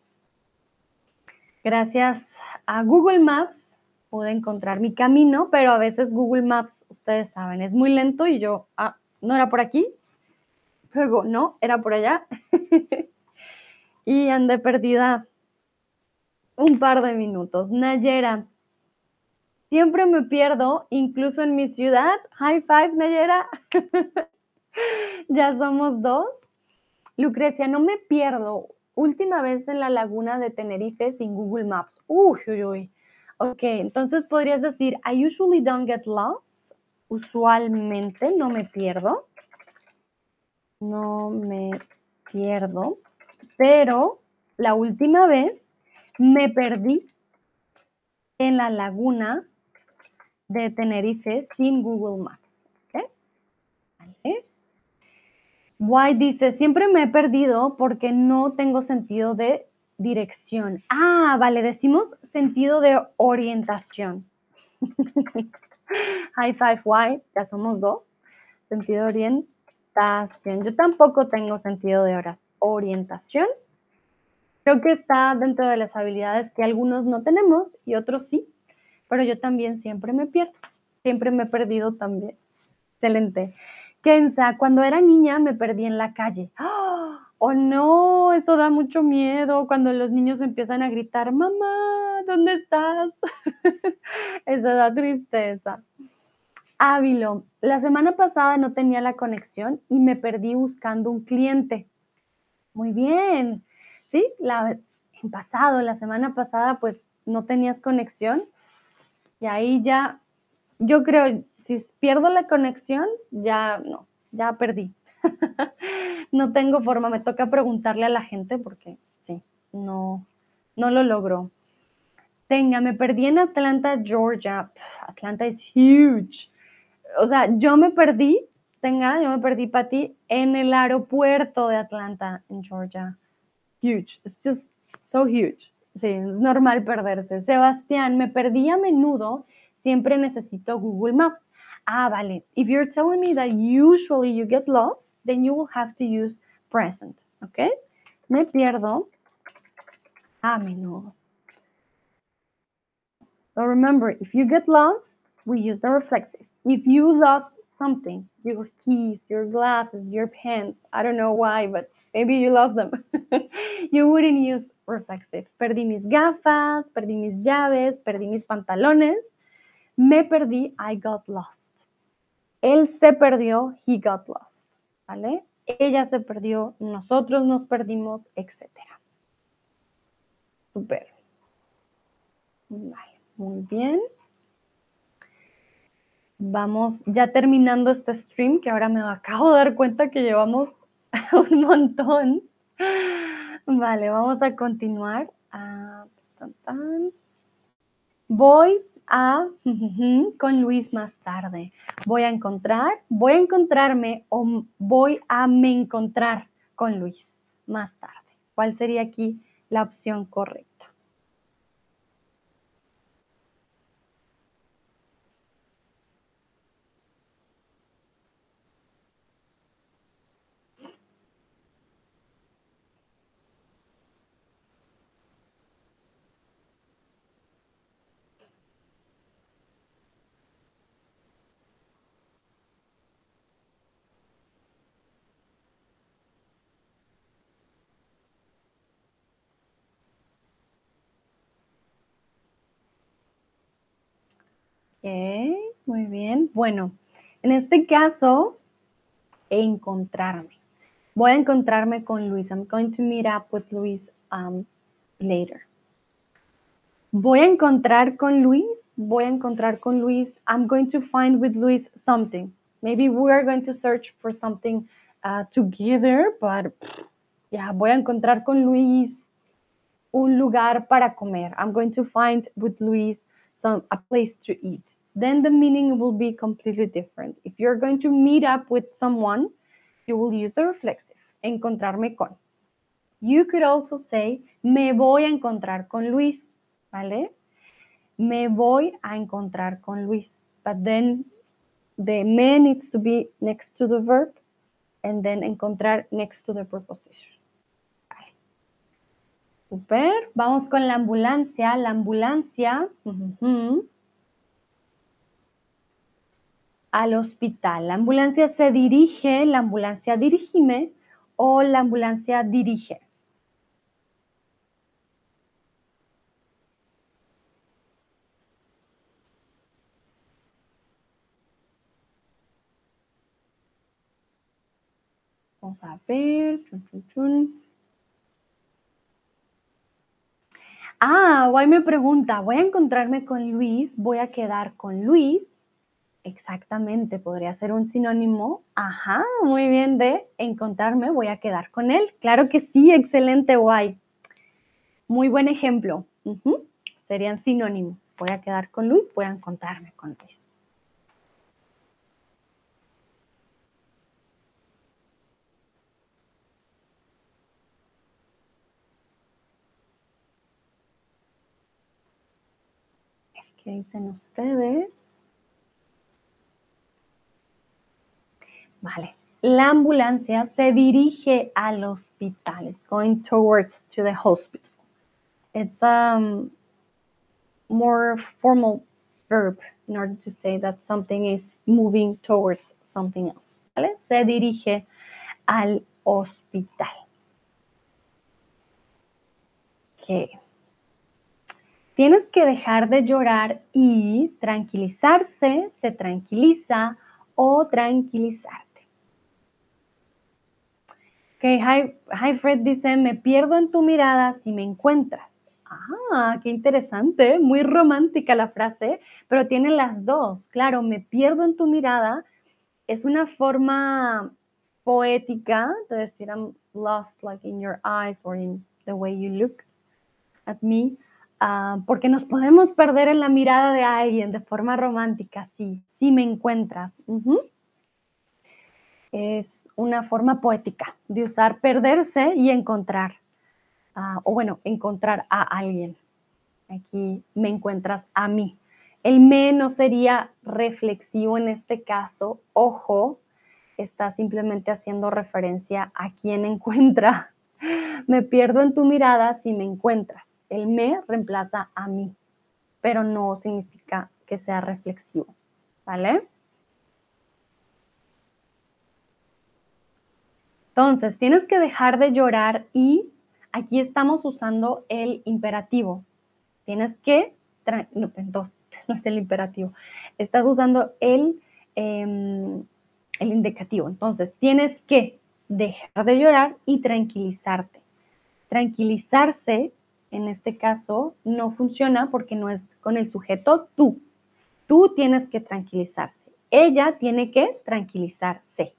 Gracias a Google Maps pude encontrar mi camino, pero a veces Google Maps, ustedes saben, es muy lento y yo, ah, no era por aquí, luego no, era por allá. y andé perdida un par de minutos. Nayera, siempre me pierdo, incluso en mi ciudad. High five, Nayera. ya somos dos. Lucrecia, no me pierdo. Última vez en la laguna de Tenerife sin Google Maps. Uy, uy, uy. Ok, entonces podrías decir, I usually don't get lost. Usualmente no me pierdo. No me pierdo. Pero la última vez me perdí en la laguna de Tenerife sin Google Maps. ¿Ok? ¿Vale? Why dice, siempre me he perdido porque no tengo sentido de dirección. Ah, vale, decimos sentido de orientación. High five, why, ya somos dos. Sentido de orientación. Yo tampoco tengo sentido de orientación. Creo que está dentro de las habilidades que algunos no tenemos y otros sí, pero yo también siempre me pierdo. Siempre me he perdido también. Excelente. Kenza, cuando era niña me perdí en la calle. ¡Oh! oh no, eso da mucho miedo cuando los niños empiezan a gritar, mamá, ¿dónde estás? eso da tristeza. Ávilo, la semana pasada no tenía la conexión y me perdí buscando un cliente. Muy bien. Sí, la, en pasado, la semana pasada, pues no tenías conexión y ahí ya, yo creo, si pierdo la conexión, ya no, ya perdí. no tengo forma, me toca preguntarle a la gente porque sí, no, no lo logro. Tenga, me perdí en Atlanta, Georgia. Atlanta es huge. O sea, yo me perdí, tenga, yo me perdí para ti en el aeropuerto de Atlanta, en Georgia. Huge. It's just so huge. Sí, es normal perderse. Sebastián, me perdí a menudo. Siempre necesito Google Maps. Ah, vale. If you're telling me that usually you get lost, then you will have to use present, okay? Me pierdo a menudo. So remember, if you get lost, we use the reflexive. If you lost something, your keys, your glasses, your pens, I don't know why, but maybe you lost them, you wouldn't use reflexive. Perdí mis gafas, perdí mis llaves, perdí mis pantalones. Me perdí, I got lost. Él se perdió, he got lost. ¿vale? Ella se perdió, nosotros nos perdimos, etc. Super. Vale, muy bien. Vamos ya terminando este stream, que ahora me acabo de dar cuenta que llevamos un montón. Vale, vamos a continuar. Ah, Voy a con Luis más tarde. Voy a encontrar, voy a encontrarme o voy a me encontrar con Luis más tarde. ¿Cuál sería aquí la opción correcta? Ok, muy bien. Bueno, en este caso, encontrarme. Voy a encontrarme con Luis. I'm going to meet up with Luis um, later. Voy a encontrar con Luis. Voy a encontrar con Luis. I'm going to find with Luis something. Maybe we are going to search for something uh, together, but yeah, voy a encontrar con Luis un lugar para comer. I'm going to find with Luis some a place to eat. Then the meaning will be completely different. If you're going to meet up with someone, you will use the reflexive, encontrarme con. You could also say, me voy a encontrar con Luis, ¿vale? Me voy a encontrar con Luis. But then the me needs to be next to the verb and then encontrar next to the preposition. Vale. Super. Vamos con la ambulancia. La ambulancia. Al hospital. La ambulancia se dirige, la ambulancia dirigime o la ambulancia dirige. Vamos a ver. Chun, chun, chun. Ah, Guay me pregunta, ¿voy a encontrarme con Luis? ¿Voy a quedar con Luis? Exactamente, podría ser un sinónimo. Ajá, muy bien de encontrarme, voy a quedar con él. Claro que sí, excelente, guay. Muy buen ejemplo. Serían sinónimos. Voy a quedar con Luis, voy a encontrarme con Luis. ¿Qué dicen ustedes? La ambulancia se dirige al hospital. It's going towards to the hospital. It's a um, more formal verb in order to say that something is moving towards something else. Se dirige al hospital. Tienes que dejar de llorar y tranquilizarse, se tranquiliza o tranquilizarte. Ok, hi, hi Fred dice, me pierdo en tu mirada si me encuentras. Ah, qué interesante, muy romántica la frase, pero tiene las dos. Claro, me pierdo en tu mirada es una forma poética de decir I'm lost like in your eyes or in the way you look at me. Uh, porque nos podemos perder en la mirada de alguien de forma romántica, sí, sí me encuentras. Es una forma poética de usar perderse y encontrar, uh, o bueno, encontrar a alguien. Aquí me encuentras a mí. El me no sería reflexivo en este caso, ojo, está simplemente haciendo referencia a quien encuentra. Me pierdo en tu mirada si me encuentras el me reemplaza a mí, pero no significa que sea reflexivo, ¿vale? Entonces, tienes que dejar de llorar y aquí estamos usando el imperativo. Tienes que, no, no es el imperativo, estás usando eh, el indicativo. Entonces, tienes que dejar de llorar y tranquilizarte. Tranquilizarse en este caso no funciona porque no es con el sujeto tú. Tú tienes que tranquilizarse. Ella tiene que tranquilizarse.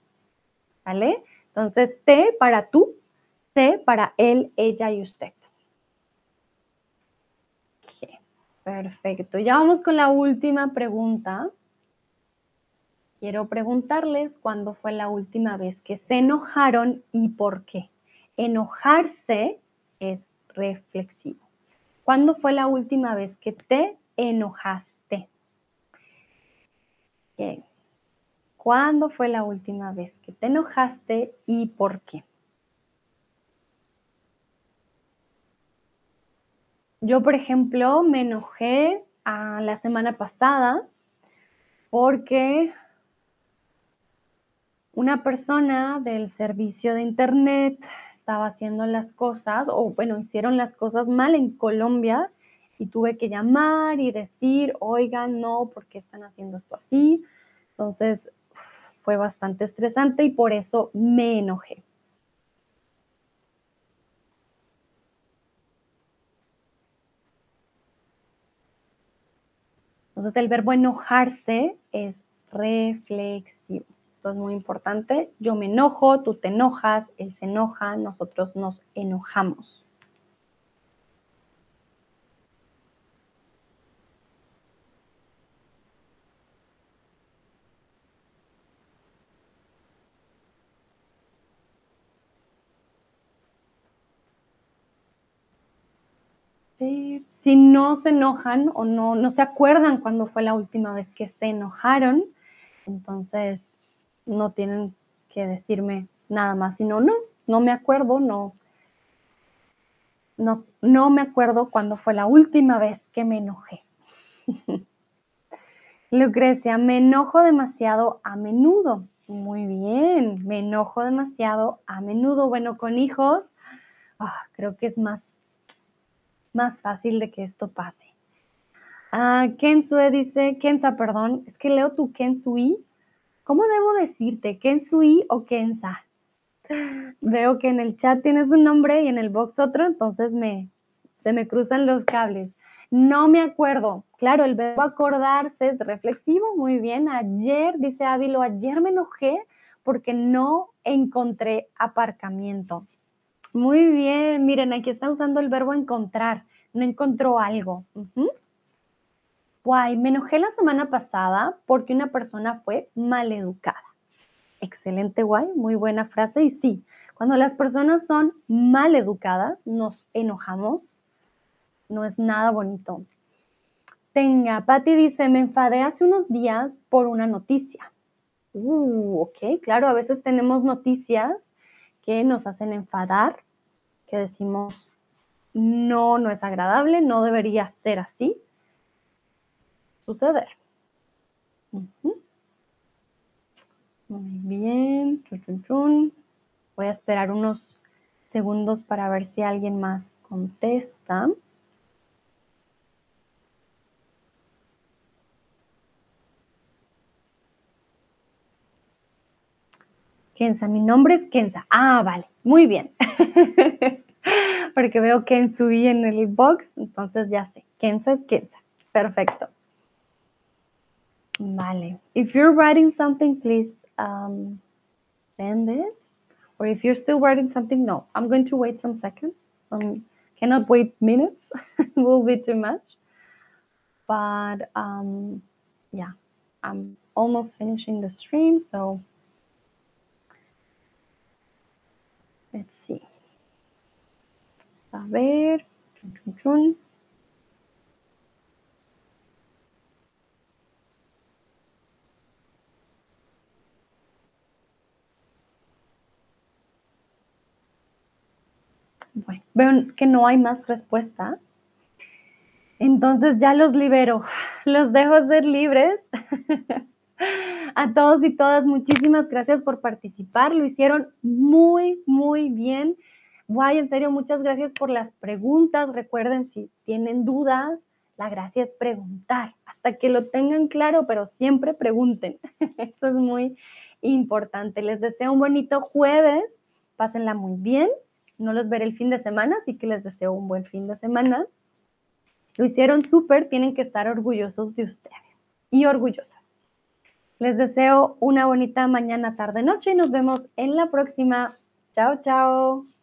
¿Vale? Entonces, T para tú, C para él, ella y usted. Okay, perfecto. Ya vamos con la última pregunta. Quiero preguntarles cuándo fue la última vez que se enojaron y por qué. Enojarse es reflexivo. ¿Cuándo fue la última vez que te enojaste? Bien. ¿Cuándo fue la última vez que te enojaste y por qué? Yo, por ejemplo, me enojé a la semana pasada porque una persona del servicio de internet estaba haciendo las cosas, o bueno, hicieron las cosas mal en Colombia y tuve que llamar y decir, oigan, no, ¿por qué están haciendo esto así? Entonces fue bastante estresante y por eso me enojé. Entonces el verbo enojarse es reflexivo. Esto es muy importante. Yo me enojo, tú te enojas, él se enoja, nosotros nos enojamos. Si no se enojan o no, no se acuerdan cuándo fue la última vez que se enojaron, entonces no tienen que decirme nada más, sino no, no me acuerdo, no, no, no me acuerdo cuándo fue la última vez que me enojé. Lucrecia, me enojo demasiado a menudo. Muy bien, me enojo demasiado a menudo. Bueno, con hijos, ah, creo que es más más fácil de que esto pase. Ah, Kensue dice, Kenza, perdón, es que leo tu Kensui. ¿Cómo debo decirte? ¿Kensui o Kenza? Veo que en el chat tienes un nombre y en el box otro, entonces me, se me cruzan los cables. No me acuerdo. Claro, el verbo acordarse es reflexivo. Muy bien. Ayer, dice Ávilo, ayer me enojé porque no encontré aparcamiento. Muy bien, miren, aquí está usando el verbo encontrar. No encontró algo. Guay, me enojé la semana pasada porque una persona fue maleducada. Excelente, guay, muy buena frase. Y sí, cuando las personas son maleducadas, nos enojamos. No es nada bonito. Tenga, Patti dice, me enfadé hace unos días por una noticia. Uh, ok, claro, a veces tenemos noticias que nos hacen enfadar, decimos, no, no es agradable, no debería ser así, suceder. Muy bien, voy a esperar unos segundos para ver si alguien más contesta. Kenza, mi nombre es Kenza. Ah, vale, muy bien. Porque veo Kensui en el box, entonces ya sé. Kenza es Kenza. Perfecto. Vale. If you're writing something, please um, send it. Or if you're still writing something, no. I'm going to wait some seconds. Some cannot wait minutes. it will be too much. But um, yeah, I'm almost finishing the stream, so Let's see. A ver. Bueno, veo que no hay más respuestas. Entonces ya los libero, los dejo ser libres. A todos y todas, muchísimas gracias por participar. Lo hicieron muy, muy bien. Guay, en serio, muchas gracias por las preguntas. Recuerden, si tienen dudas, la gracia es preguntar hasta que lo tengan claro, pero siempre pregunten. Eso es muy importante. Les deseo un bonito jueves. Pásenla muy bien. No los veré el fin de semana, así que les deseo un buen fin de semana. Lo hicieron súper. Tienen que estar orgullosos de ustedes y orgullosas. Les deseo una bonita mañana, tarde, noche y nos vemos en la próxima. Chao, chao.